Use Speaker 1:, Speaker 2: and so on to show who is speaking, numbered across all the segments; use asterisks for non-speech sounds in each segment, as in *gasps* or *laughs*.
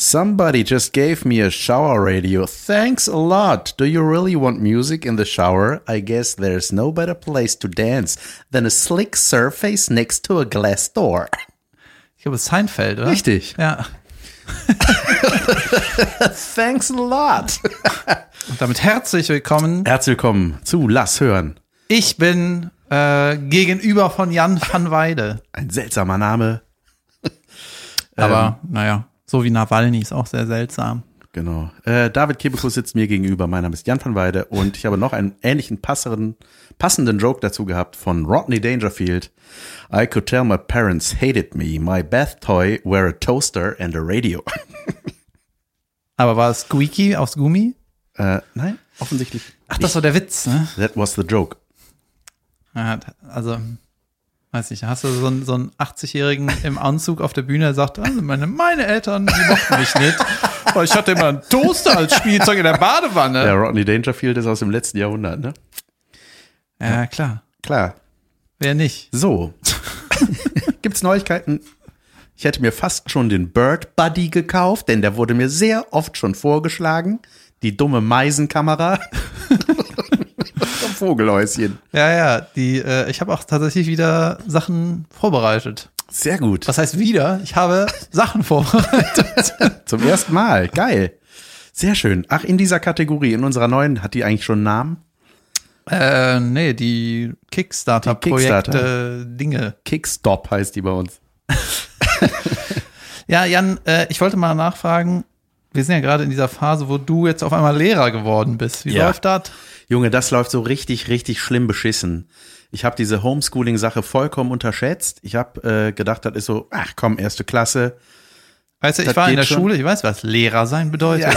Speaker 1: Somebody just gave me a shower radio. Thanks a lot. Do you really want music in the shower? I guess there's no better place to dance than a slick surface next to a glass door.
Speaker 2: Ich glaube, Seinfeld, oder?
Speaker 1: Richtig.
Speaker 2: Ja. *laughs*
Speaker 1: Thanks a lot. *laughs*
Speaker 2: Und damit herzlich willkommen.
Speaker 1: Herzlich willkommen zu Lass hören.
Speaker 2: Ich bin äh, gegenüber von Jan van Weide.
Speaker 1: Ein seltsamer Name.
Speaker 2: Aber naja, so wie Nawalny ist auch sehr seltsam.
Speaker 1: Genau. Äh, David Kebekus sitzt mir gegenüber. Mein Name ist Jan van Weide und ich habe noch einen ähnlichen passeren, passenden Joke dazu gehabt von Rodney Dangerfield. I could tell my parents hated me. My bath toy were a toaster and a radio. *laughs*
Speaker 2: Aber war es Squeaky aus Gummi?
Speaker 1: äh, nein, offensichtlich.
Speaker 2: Ach, das war der Witz, ne?
Speaker 1: That was the joke.
Speaker 2: Also, weiß nicht, hast du so einen, so einen 80-Jährigen im Anzug auf der Bühne, der sagt, also meine, meine Eltern, die mochten mich nicht, weil ich hatte immer einen Toaster als Spielzeug in der Badewanne.
Speaker 1: Der Rodney Dangerfield ist aus dem letzten Jahrhundert, ne?
Speaker 2: Ja, klar.
Speaker 1: Klar.
Speaker 2: Wer nicht?
Speaker 1: So. *laughs* Gibt's Neuigkeiten? Ich hätte mir fast schon den Bird Buddy gekauft, denn der wurde mir sehr oft schon vorgeschlagen. Die dumme Meisenkamera. *laughs* Vogelhäuschen.
Speaker 2: Ja, ja, die, äh, ich habe auch tatsächlich wieder Sachen vorbereitet.
Speaker 1: Sehr gut.
Speaker 2: Was heißt wieder? Ich habe Sachen vorbereitet. *laughs*
Speaker 1: Zum ersten Mal. Geil. Sehr schön. Ach, in dieser Kategorie, in unserer neuen, hat die eigentlich schon einen Namen?
Speaker 2: äh, nee, die Kickstarter-Projekte,
Speaker 1: Kickstarter.
Speaker 2: Dinge.
Speaker 1: Kickstop heißt die bei uns. *laughs*
Speaker 2: Ja, Jan, äh, ich wollte mal nachfragen, wir sind ja gerade in dieser Phase, wo du jetzt auf einmal Lehrer geworden bist. Wie
Speaker 1: Ja.
Speaker 2: läuft das?
Speaker 1: Junge, das läuft so richtig, richtig schlimm beschissen. Ich habe diese Homeschooling-Sache vollkommen unterschätzt. Ich habe äh, gedacht, das ist so, ach komm, erste Klasse.
Speaker 2: Weißt du, ich
Speaker 1: Das
Speaker 2: war in der
Speaker 1: schon.
Speaker 2: Schule, ich weiß, was Lehrer sein bedeutet.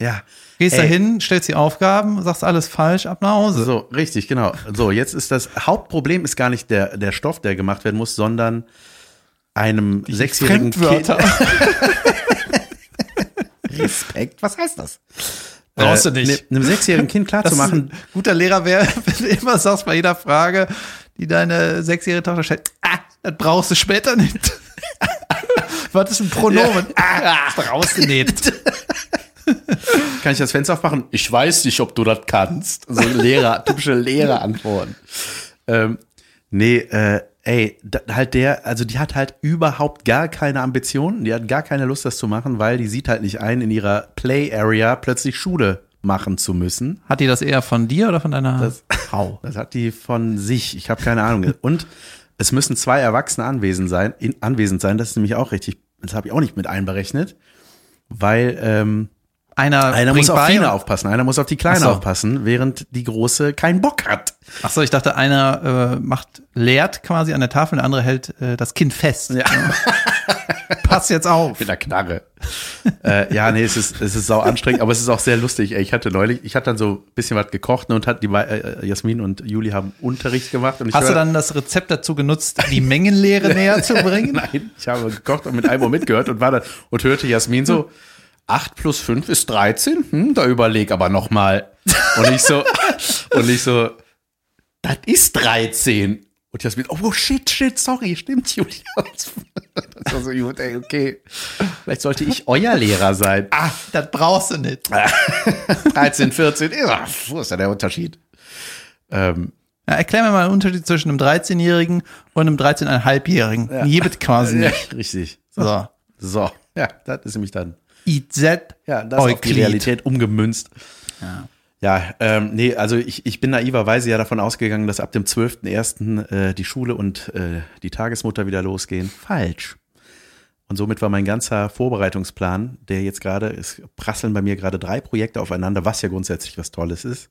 Speaker 1: ja.
Speaker 2: Gehst
Speaker 1: Ey.
Speaker 2: da hin, stellst die Aufgaben, sagst alles falsch, ab nach Hause.
Speaker 1: So, richtig, genau. So, jetzt ist das Hauptproblem ist gar nicht der, der Stoff, der gemacht werden muss, sondern einem sechsjährigen Kind. *laughs* *laughs* Respekt, was heißt das?
Speaker 2: Brauchst du
Speaker 1: Äh,
Speaker 2: nicht.
Speaker 1: ne- Einem sechsjährigen Kind *laughs* klarzumachen,
Speaker 2: guter Lehrer wäre, *laughs* wenn du immer sagst bei jeder Frage, die deine sechsjährige Tochter stellt, ah, das brauchst du später nicht. *laughs* Was ist ein Pronomen? Ah, brauchst du nicht.
Speaker 1: kann ich das Fenster aufmachen? Ich weiß nicht, ob du das kannst. So Lehrer, typische Lehrerantworten. Ähm, nee, äh, ey, da, halt der, also die hat halt überhaupt gar keine Ambitionen, die hat gar keine Lust, das zu machen, weil die sieht halt nicht ein, in ihrer Play Area plötzlich Schule machen zu müssen.
Speaker 2: Hat die das eher von dir oder von deiner
Speaker 1: Das-
Speaker 2: Frau? *laughs*
Speaker 1: Das hat die von sich. Ich habe keine Ahnung. Und es müssen zwei Erwachsene anwesend sein. In, anwesend sein. Das ist nämlich auch richtig. Das habe ich auch nicht mit einberechnet, weil ähm,
Speaker 2: Einer,
Speaker 1: einer muss auf Fine
Speaker 2: und-
Speaker 1: aufpassen, einer muss auf die Kleine
Speaker 2: so.
Speaker 1: aufpassen, während die Große keinen Bock hat.
Speaker 2: Ach so, ich dachte, einer äh, macht, lehrt quasi an der Tafel, der andere hält äh, das Kind fest.
Speaker 1: Ja. *laughs*
Speaker 2: Pass jetzt auf.
Speaker 1: Mit der Knarre. äh, ja, nee, es ist, es ist sau anstrengend, aber es ist auch sehr lustig. Ey, Ich hatte neulich, ich hatte dann so ein bisschen was gekocht ne, und hat die bei- äh, Jasmin und Juli haben Unterricht gemacht. Und ich
Speaker 2: Hast du dann das Rezept dazu genutzt, die Mengenlehre *laughs* näher zu bringen?
Speaker 1: Nein, ich habe gekocht und mit einem Ohr mitgehört und war dann und hörte Jasmin so, 8 plus 5 ist 13? Hm, da überleg aber noch mal. Und ich so, *laughs* und ich so, das ist 13. Und Jasmin, oh shit, shit, sorry, stimmt, Julia. *laughs* Das war so gut, ey, okay. Vielleicht sollte ich euer Lehrer sein.
Speaker 2: Ah, das brauchst du nicht. *laughs*
Speaker 1: 13, 14, ja, wo ist da der Unterschied? Ähm,
Speaker 2: Ja, erklär mir mal den Unterschied zwischen einem 13-Jährigen und einem 13,5-Jährigen. Ja. Jebet quasi
Speaker 1: ja,
Speaker 2: nicht.
Speaker 1: richtig.
Speaker 2: So.
Speaker 1: So, ja, das ist nämlich dann.
Speaker 2: IZ
Speaker 1: Ja, das auf die
Speaker 2: Euklid.
Speaker 1: Realität umgemünzt.
Speaker 2: Ja.
Speaker 1: Ja, ähm, nee, also ich, ich bin naiverweise ja davon ausgegangen, dass ab dem 12.01. Äh, die Schule und äh, die Tagesmutter wieder losgehen. Falsch. Und somit war mein ganzer Vorbereitungsplan, der jetzt gerade, es prasseln bei mir gerade drei Projekte aufeinander, was ja grundsätzlich was Tolles ist.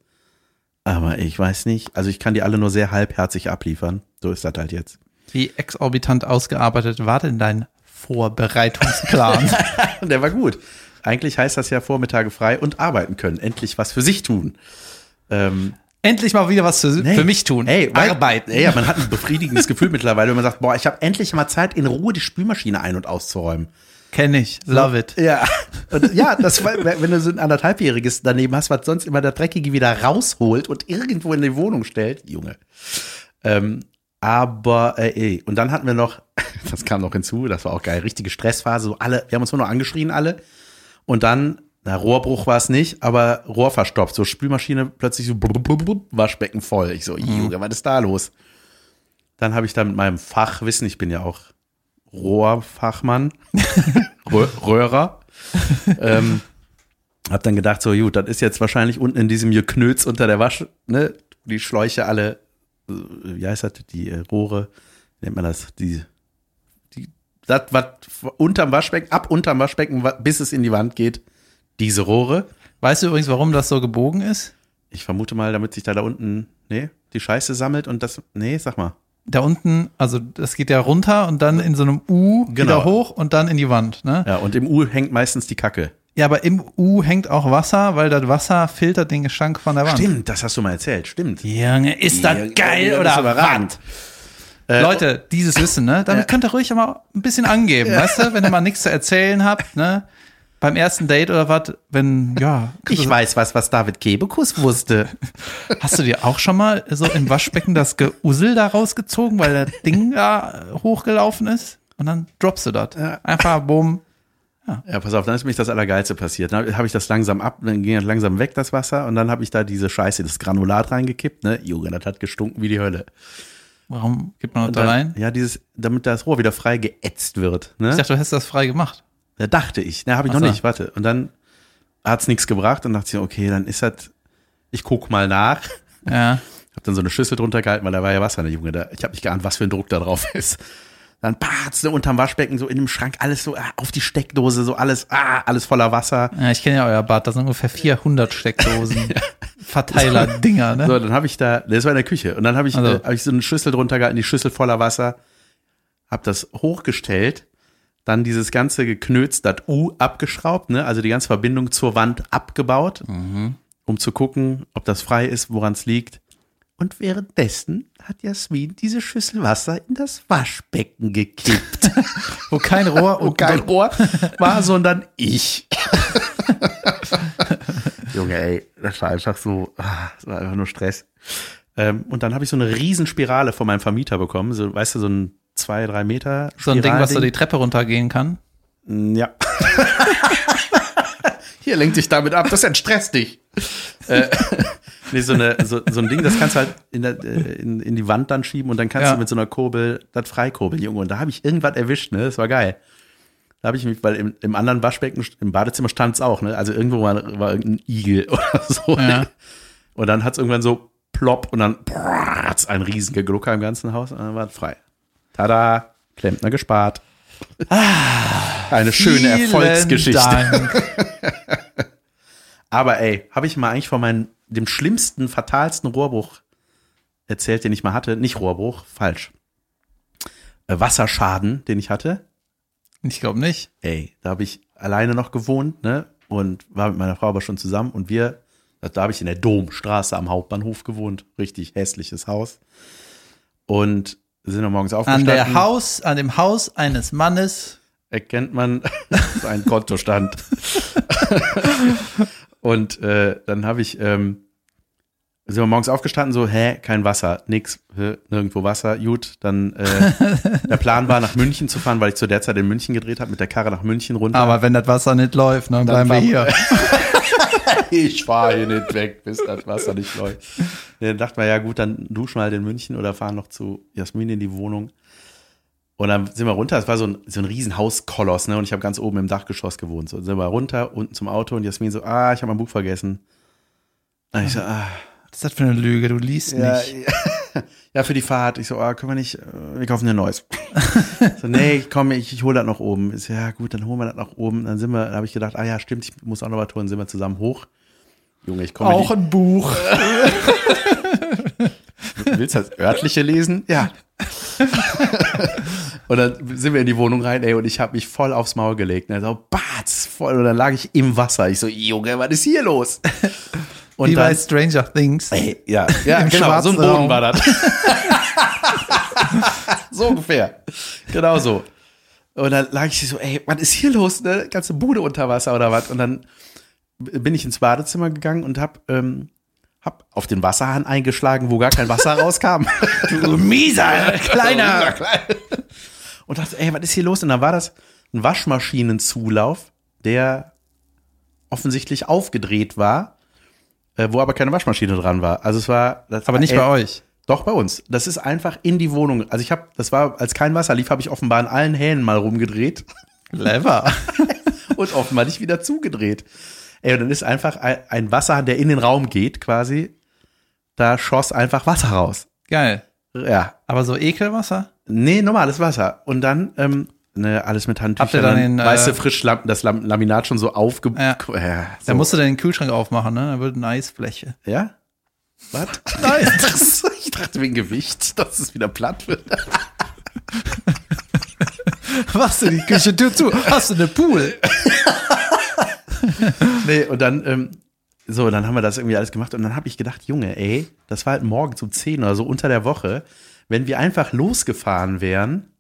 Speaker 1: Aber ich weiß nicht, also ich kann die alle nur sehr halbherzig abliefern. So ist das halt jetzt.
Speaker 2: Wie exorbitant ausgearbeitet war denn dein Vorbereitungsplan? *laughs*
Speaker 1: Der war gut. Eigentlich heißt das ja Vormittage frei und arbeiten können. Endlich was für sich tun. Ähm,
Speaker 2: Endlich mal wieder was für,
Speaker 1: Nee.
Speaker 2: für mich tun.
Speaker 1: Ey,
Speaker 2: Arbeiten.
Speaker 1: Ey, ja, man hat ein befriedigendes Gefühl *laughs* mittlerweile, wenn man sagt, boah, ich habe endlich mal Zeit, in Ruhe die Spülmaschine ein- und auszuräumen.
Speaker 2: Kenn ich. Love it.
Speaker 1: Ja, und ja, das, wenn du so ein anderthalbjähriges daneben hast, was sonst immer der Dreckige wieder rausholt und irgendwo in die Wohnung stellt, Junge. Ähm, aber, äh, ey, und dann hatten wir noch, *laughs* das kam noch hinzu, das war auch geil, richtige Stressphase, so alle, wir haben uns nur noch angeschrien alle. Und dann, na, Rohrbruch war es nicht, aber Rohr verstopft. So Spülmaschine plötzlich so blub, blub, blub, Waschbecken voll. Ich so, Junge, was ist da los? Dann habe ich da mit meinem Fachwissen, ich bin ja auch Rohrfachmann, *laughs* Rö Röhrer, ähm, hab dann gedacht, so gut, das ist jetzt wahrscheinlich unten in diesem Geknöts unter der Wasch, ne, die Schläuche alle, wie heißt das, die äh, Rohre, wie nennt man das, die, die, das, was unterm Waschbecken, ab unterm Waschbecken, wa- bis es in die Wand geht, diese Rohre.
Speaker 2: Weißt du übrigens, warum das so gebogen ist?
Speaker 1: Ich vermute mal, damit sich da da unten, nee, die Scheiße sammelt und das, nee, sag mal.
Speaker 2: Da unten, also das geht ja runter und dann in so einem U
Speaker 1: Genau.
Speaker 2: wieder hoch und dann in die Wand, ne?
Speaker 1: Ja, und im U hängt meistens die Kacke.
Speaker 2: Ja, aber im U hängt auch Wasser, weil das Wasser filtert den Gestank von der Wand.
Speaker 1: Stimmt, das hast du mal erzählt, stimmt.
Speaker 2: Junge, ist das
Speaker 1: Ja,
Speaker 2: geil
Speaker 1: das
Speaker 2: oder
Speaker 1: überragend. Äh,
Speaker 2: Leute, dieses Wissen, ne? Damit könnt ihr ruhig mal ein bisschen angeben, weißt du? Wenn ihr mal nichts zu erzählen habt, ne? Beim ersten Date oder was, wenn, ja.
Speaker 1: Ich weiß was, was David Kebekus wusste. *laughs*
Speaker 2: Hast du dir auch schon mal so im Waschbecken das Geussel da rausgezogen, weil das Ding da hochgelaufen ist? Und dann droppst du das. Einfach, bumm.
Speaker 1: Ja, pass auf, dann ist nämlich das Allergeilste passiert. Dann habe ich das langsam ab, dann ging das langsam weg, das Wasser, und dann habe ich da diese Scheiße, das Granulat reingekippt, ne? Junge, das hat gestunken wie die Hölle.
Speaker 2: Warum gibt man das da rein?
Speaker 1: Ja, dieses, damit das Rohr wieder frei geätzt wird, ne?
Speaker 2: Ich dachte, du hättest das frei gemacht.
Speaker 1: Da dachte ich, ne, habe ich
Speaker 2: Ach
Speaker 1: noch
Speaker 2: so.
Speaker 1: nicht, warte. Und dann hat's nichts gebracht und dachte ich, okay, dann ist das, ich guck mal nach.
Speaker 2: Ja. *laughs*
Speaker 1: Hab dann so eine Schüssel drunter gehalten, weil da war ja Wasser, ne, Junge. Da, ich habe nicht geahnt, was für ein Druck da drauf ist. Dann patz, ne, unterm Waschbecken, so in dem Schrank, alles so ah, auf die Steckdose, so alles, ah, alles voller Wasser.
Speaker 2: ja ich kenne ja euer Bad, da sind ungefähr 400 Steckdosen. *laughs* Verteiler-Dinger, ne?
Speaker 1: So, dann habe ich da, das war in der Küche, und dann habe ich,
Speaker 2: Also.
Speaker 1: äh, hab ich so eine Schüssel drunter gehalten, die Schüssel voller Wasser, hab das hochgestellt, dann dieses ganze geknözt, das U abgeschraubt, ne, also die ganze Verbindung zur Wand abgebaut, um zu gucken, ob das frei ist, woran es liegt. Und währenddessen hat Jasmin diese Schüssel Wasser in das Waschbecken gekippt. *laughs*
Speaker 2: Wo kein Rohr
Speaker 1: Und kein Rohr war, *laughs* sondern ich. *laughs* Junge, ey, das war einfach so, ah, das war einfach nur Stress. Ähm, und dann habe ich so eine Riesenspirale von meinem Vermieter bekommen, so, weißt du, so ein zwei, drei Meter
Speaker 2: So ein Ding, was so die Treppe runtergehen kann.
Speaker 1: Ja. Hier lenkt dich damit ab, das entstresst dich. äh, nee, so, eine, so, so ein Ding, das kannst du halt in, der, äh, in, in die Wand dann schieben und dann kannst
Speaker 2: Ja.
Speaker 1: du mit so einer Kurbel das freikurbeln, Junge. Und da habe ich irgendwas erwischt, ne? Das war geil. Da habe ich mich, weil im, im anderen Waschbecken, im Badezimmer stand es auch, ne? Also irgendwo war, war irgendein Igel *laughs* oder so.
Speaker 2: Ja.
Speaker 1: Und dann hat es irgendwann so plopp und dann hat ein riesen Geglucker im ganzen Haus und dann war es frei. Tada, Klempner gespart. Eine schöne Erfolgsgeschichte. *laughs* Aber ey, habe ich mal eigentlich von meinem, dem schlimmsten, fatalsten Rohrbruch erzählt, den ich mal hatte? Nicht Rohrbruch, falsch. Äh, Wasserschaden, den ich hatte.
Speaker 2: Ich glaube nicht.
Speaker 1: Ey, da habe ich alleine noch gewohnt, ne? Und war mit meiner Frau aber schon zusammen und wir, da habe ich in der Domstraße am Hauptbahnhof gewohnt. Richtig hässliches Haus. Und sind wir morgens
Speaker 2: An
Speaker 1: aufgestanden.
Speaker 2: der Haus, an dem Haus eines Mannes.
Speaker 1: erkennt man *laughs* seinen Kontostand. *laughs* und äh, dann habe ich, ähm, sind wir morgens aufgestanden, so, hä, kein Wasser, nix, hä, nirgendwo Wasser, gut. Dann äh, *laughs* der Plan war, nach München zu fahren, weil ich zu der Zeit in München gedreht habe, mit der Karre nach München runter.
Speaker 2: Aber wenn das Wasser nicht läuft, dann bleiben wir hier. *laughs*
Speaker 1: ich fahre hier nicht weg, bis das Wasser nicht läuft. Dann dachten wir, ja gut, dann duschen wir halt in München oder fahren noch zu Jasmin in die Wohnung. Und dann sind wir runter, es war so ein, so ein riesen Hauskoloss, ne? Und ich habe ganz oben im Dachgeschoss gewohnt. So sind wir runter, unten zum Auto und Jasmin so, ah, ich habe mein Buch vergessen. Und ich so, ah,
Speaker 2: Was ist das für eine Lüge? Du liest
Speaker 1: ja,
Speaker 2: nicht.
Speaker 1: ja, *laughs* für die Fahrt. Ich so, ah, können wir nicht, äh, wir kaufen dir ein neues. *laughs* so, nee, komm, ich, ich hole das noch oben. Ich so, ja, gut, dann holen wir das noch oben. Dann sind wir, dann habe ich gedacht, ah ja, stimmt, ich muss auch noch was tun, sind wir zusammen hoch. Junge, ich komme
Speaker 2: Auch ein Buch. *laughs*
Speaker 1: Du willst das örtliche lesen? Ja. Und dann sind wir in die Wohnung rein, ey, und ich habe mich voll aufs Maul gelegt. Und er so, batz, voll. Und dann lag ich im Wasser. Ich so, Junge, was ist hier los? *laughs* Und
Speaker 2: Wie bei
Speaker 1: dann,
Speaker 2: Stranger Things.
Speaker 1: ey, ja, *laughs* ja
Speaker 2: Im
Speaker 1: genau, so ein Boden war das. *laughs* so ungefähr. Genau so. Und dann lag ich so, ey, was ist hier los? Ne? Ganze Bude unter Wasser oder was? Und dann bin ich ins Badezimmer gegangen und hab, ähm, hab auf den Wasserhahn eingeschlagen, wo gar kein Wasser rauskam.
Speaker 2: Du mieser, kleiner.
Speaker 1: Und dachte, ey, was ist hier los? Und dann war das ein Waschmaschinenzulauf, der offensichtlich aufgedreht war, äh, wo aber keine Waschmaschine dran war. Also es war.
Speaker 2: Aber nicht
Speaker 1: äh,
Speaker 2: bei euch.
Speaker 1: Doch, bei uns. Das ist einfach in die Wohnung. Also ich habe, das war, als kein Wasser lief, habe ich offenbar an allen Hähnen mal rumgedreht
Speaker 2: Clever. *laughs*
Speaker 1: und offenbar nicht wieder zugedreht. Ey, und dann ist einfach ein, ein Wasserhahn, der in den Raum geht, quasi. Da schoss einfach Wasser raus.
Speaker 2: Geil.
Speaker 1: Ja.
Speaker 2: Aber so Ekelwasser?
Speaker 1: Nee, normales Wasser. Und dann, ähm, ne, alles mit Handtüchern.
Speaker 2: Habt ihr dann den,
Speaker 1: weißt du,
Speaker 2: äh,
Speaker 1: frisch Lam das Lam Laminat schon so aufge...
Speaker 2: Ja.
Speaker 1: Ja, so.
Speaker 2: Da musst du den Kühlschrank aufmachen, ne? Da wird eine Eisfläche.
Speaker 1: ja? Was? *laughs*
Speaker 2: Nein.
Speaker 1: Das, *laughs* ich dachte wegen Gewicht, dass es wieder platt wird. *laughs*
Speaker 2: Machst du die Küchentür zu? Hast du eine Pool?
Speaker 1: Nee, und dann, ähm, so, dann haben wir das irgendwie alles gemacht und dann habe ich gedacht, Junge, ey, das war halt morgens um 10 oder so unter der Woche. Wenn wir einfach losgefahren wären,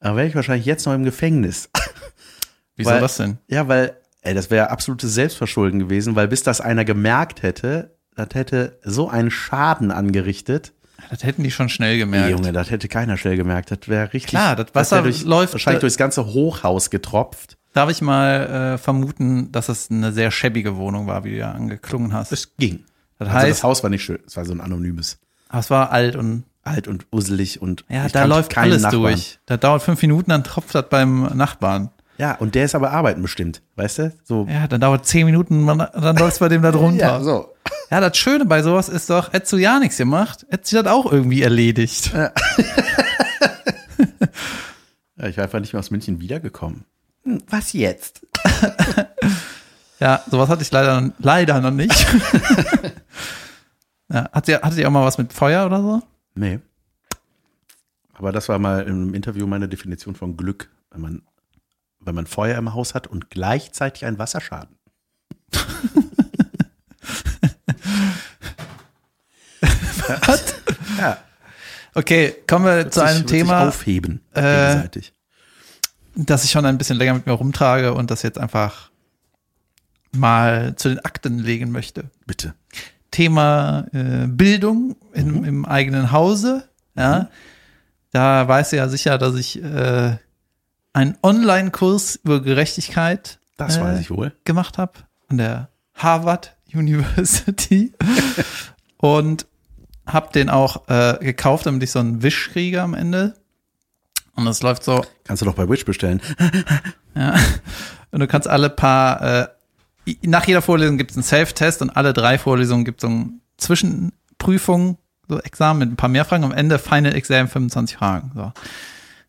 Speaker 1: dann wäre ich wahrscheinlich jetzt noch im Gefängnis. *laughs*
Speaker 2: Wieso
Speaker 1: Weil-
Speaker 2: das denn?
Speaker 1: Ja, weil, ey, das wäre absolutes Selbstverschulden gewesen, weil bis das einer gemerkt hätte, das hätte so einen Schaden angerichtet.
Speaker 2: Das hätten die schon schnell gemerkt.
Speaker 1: Nee, Junge, das hätte keiner schnell gemerkt. Das wäre richtig.
Speaker 2: Klar, das Wasser
Speaker 1: durch,
Speaker 2: läuft-
Speaker 1: wahrscheinlich durchs ganze Hochhaus getropft.
Speaker 2: Darf ich mal äh, vermuten, dass es eine sehr schäbige Wohnung war, wie du ja angeklungen hast?
Speaker 1: Es ging.
Speaker 2: Das
Speaker 1: Also
Speaker 2: heißt,
Speaker 1: das Haus war nicht schön. Es war so ein anonymes.
Speaker 2: aber es war alt und
Speaker 1: Alt und usselig und
Speaker 2: ja, da läuft alles
Speaker 1: Nachbarn.
Speaker 2: durch. Da dauert fünf Minuten, dann tropft das beim Nachbarn.
Speaker 1: Ja, und der ist aber arbeiten bestimmt, weißt du? So.
Speaker 2: Ja, dann dauert zehn Minuten, dann läuft bei dem da *laughs* drunter.
Speaker 1: Ja, so.
Speaker 2: Ja, das Schöne bei sowas ist doch, hättest du ja nichts gemacht, hättest du das auch irgendwie erledigt.
Speaker 1: Ja, *laughs* ich war einfach nicht mehr aus München wiedergekommen. Hm, Was jetzt? *laughs*
Speaker 2: Ja, sowas hatte ich leider, leider noch nicht. *laughs* ja, hat sie, hatte sie auch mal was mit Feuer oder so?
Speaker 1: Nee. Aber das war mal im Interview meine Definition von Glück, wenn man, wenn man Feuer im Haus hat und gleichzeitig einen Wasserschaden. *laughs* Was? Ja,
Speaker 2: Okay, kommen wir zu
Speaker 1: sich-
Speaker 2: einem
Speaker 1: wird sich
Speaker 2: Thema,
Speaker 1: aufheben
Speaker 2: äh,
Speaker 1: gegenseitig.
Speaker 2: Das ich schon ein bisschen länger mit mir rumtrage und das jetzt einfach mal zu den Akten legen möchte.
Speaker 1: Bitte.
Speaker 2: Thema äh, Bildung in, im eigenen Hause. Ja, da weißt du ja sicher, dass ich äh, einen Online-Kurs über Gerechtigkeit
Speaker 1: Das
Speaker 2: äh,
Speaker 1: weiß ich wohl.
Speaker 2: gemacht habe an der Harvard University *laughs* und habe den auch äh, gekauft, damit ich so einen Wisch kriege am Ende. Und es läuft so,
Speaker 1: Kannst du doch bei Witch bestellen. *laughs*
Speaker 2: ja. Und du kannst alle paar, äh, nach jeder Vorlesung gibt es einen Self-Test und alle drei Vorlesungen gibt es so eine Zwischenprüfung, so Examen mit ein paar mehr Fragen. Am Ende Final Exam 25 Fragen. So.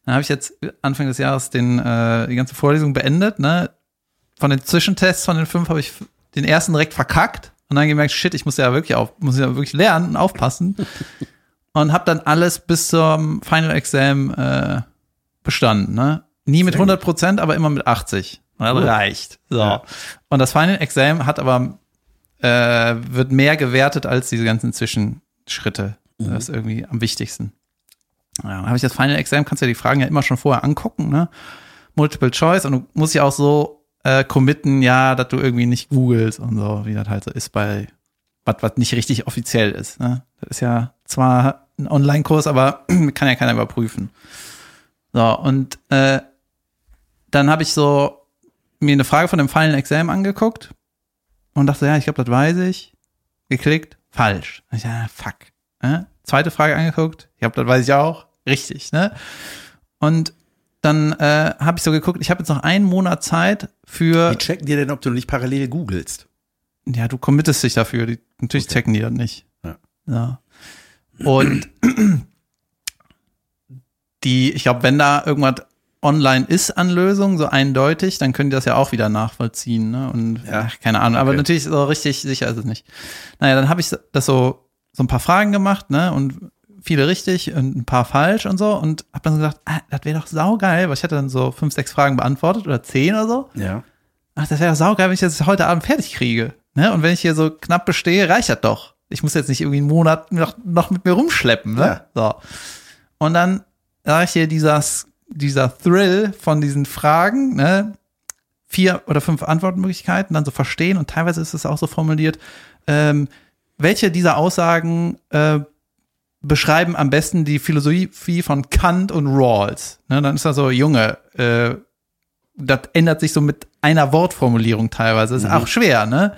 Speaker 2: Dann habe ich jetzt Anfang des Jahres den, äh, die ganze Vorlesung beendet. Ne? Von den Zwischentests von den fünf habe ich den ersten direkt verkackt und dann gemerkt, shit, ich muss ja wirklich auf, muss ja wirklich lernen und aufpassen. *laughs* und habe dann alles bis zum Final Exam äh, bestanden. Ne? Nie mit
Speaker 1: Sehr gut.
Speaker 2: 100 Prozent, aber immer mit 80. Und das
Speaker 1: Cool.
Speaker 2: reicht. So.
Speaker 1: Ja.
Speaker 2: Und das Final Exam hat aber äh, wird mehr gewertet als diese ganzen Zwischenschritte. Das ist irgendwie am wichtigsten. Ja, dann habe ich das Final Exam, kannst du ja die Fragen ja immer schon vorher angucken, ne? Multiple Choice und du musst ja auch so äh, committen, ja, dass du irgendwie nicht googelst und so, wie das halt so ist bei was, was nicht richtig offiziell ist. Ne? Das ist ja zwar ein Online-Kurs, aber *clears throat* kann ja keiner überprüfen. So, und äh, dann habe ich so mir eine Frage von dem Final Exam angeguckt und dachte, ja, ich glaube, das weiß ich. Geklickt, falsch. Und ich, ja, fuck. Ne? Zweite Frage angeguckt, ich glaube, das weiß ich auch. Richtig, ne? Und dann äh, habe ich so geguckt, ich habe jetzt noch einen Monat Zeit für,
Speaker 1: Wie checken die denn, ob du nicht parallel googelst?
Speaker 2: ja, du committest dich dafür. Die, natürlich
Speaker 1: Okay.
Speaker 2: checken die das nicht.
Speaker 1: Ja.
Speaker 2: Ja. Und die, ich glaube, wenn da irgendwas online ist an Lösungen, so eindeutig, dann können die das ja auch wieder nachvollziehen. Ne? Und
Speaker 1: Ja.
Speaker 2: keine Ahnung, aber
Speaker 1: Okay.
Speaker 2: natürlich so richtig sicher ist es nicht. Naja, dann habe ich das so, so ein paar Fragen gemacht, ne? Und viele richtig und ein paar falsch und so. Und habe dann so gedacht, ah, das wäre doch saugeil, weil ich hatte dann so fünf, sechs Fragen beantwortet oder zehn oder so.
Speaker 1: Ja.
Speaker 2: Ach, das wäre doch saugeil, wenn ich das heute Abend fertig kriege. Ne? Und wenn ich hier so knapp bestehe, reicht das doch. Ich muss jetzt nicht irgendwie einen Monat noch, noch mit mir rumschleppen. Ne? So. Und dann sage ich hier dieser, dieser Thrill von diesen Fragen, ne? vier oder fünf Antwortmöglichkeiten, dann so verstehen und teilweise ist es auch so formuliert, ähm, welche dieser Aussagen äh, beschreiben am besten die Philosophie von Kant und Rawls. Ne, dann ist da so, Junge, äh, das ändert sich so mit einer Wortformulierung teilweise. Das ist auch schwer, ne?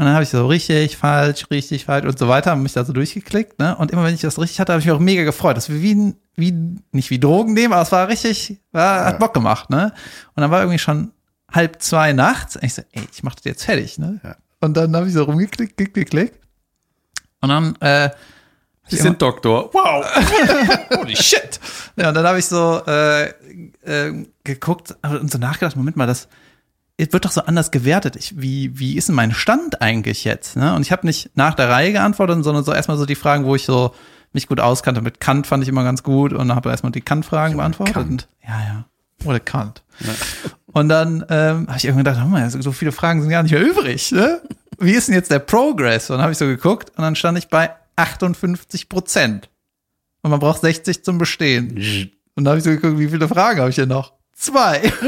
Speaker 2: Und dann habe ich so richtig, falsch, richtig, falsch und so weiter, habe mich da so durchgeklickt, ne? Und immer wenn ich das richtig hatte, habe ich mich auch mega gefreut. Das war wie, ein- wie, nicht wie Drogen nehmen, aber es war richtig, war, hat Bock gemacht, ne? Und dann war irgendwie schon halb zwei nachts. Und ich so, ey, ich mach das jetzt fertig, ne?
Speaker 1: Ja.
Speaker 2: Und dann habe ich so rumgeklickt, geklickt, geklickt. Und dann, äh,
Speaker 1: Sie sind Doktor. Wow. *laughs*
Speaker 2: Holy shit. Ja, und dann habe ich so äh, äh, geguckt und so nachgedacht, Moment mal, das wird doch so anders gewertet. Ich, wie, wie ist denn mein Stand eigentlich jetzt? Ne? Und ich habe nicht nach der Reihe geantwortet, sondern so erstmal so die Fragen, wo ich so mich gut auskannte. Mit Kant fand ich immer ganz gut und habe erstmal die Kant-Fragen beantwortet.
Speaker 1: Kant.
Speaker 2: Ja, ja. Oder Kant. Und dann ähm, habe ich irgendwann gedacht, oh mal, so viele Fragen sind gar nicht mehr übrig. Ne? Wie ist denn jetzt der Progress? Und dann habe ich so geguckt und dann stand ich bei 58 Prozent. Und man braucht 60 zum Bestehen. Und da habe ich so geguckt, wie viele Fragen habe ich denn noch? Zwei. *laughs*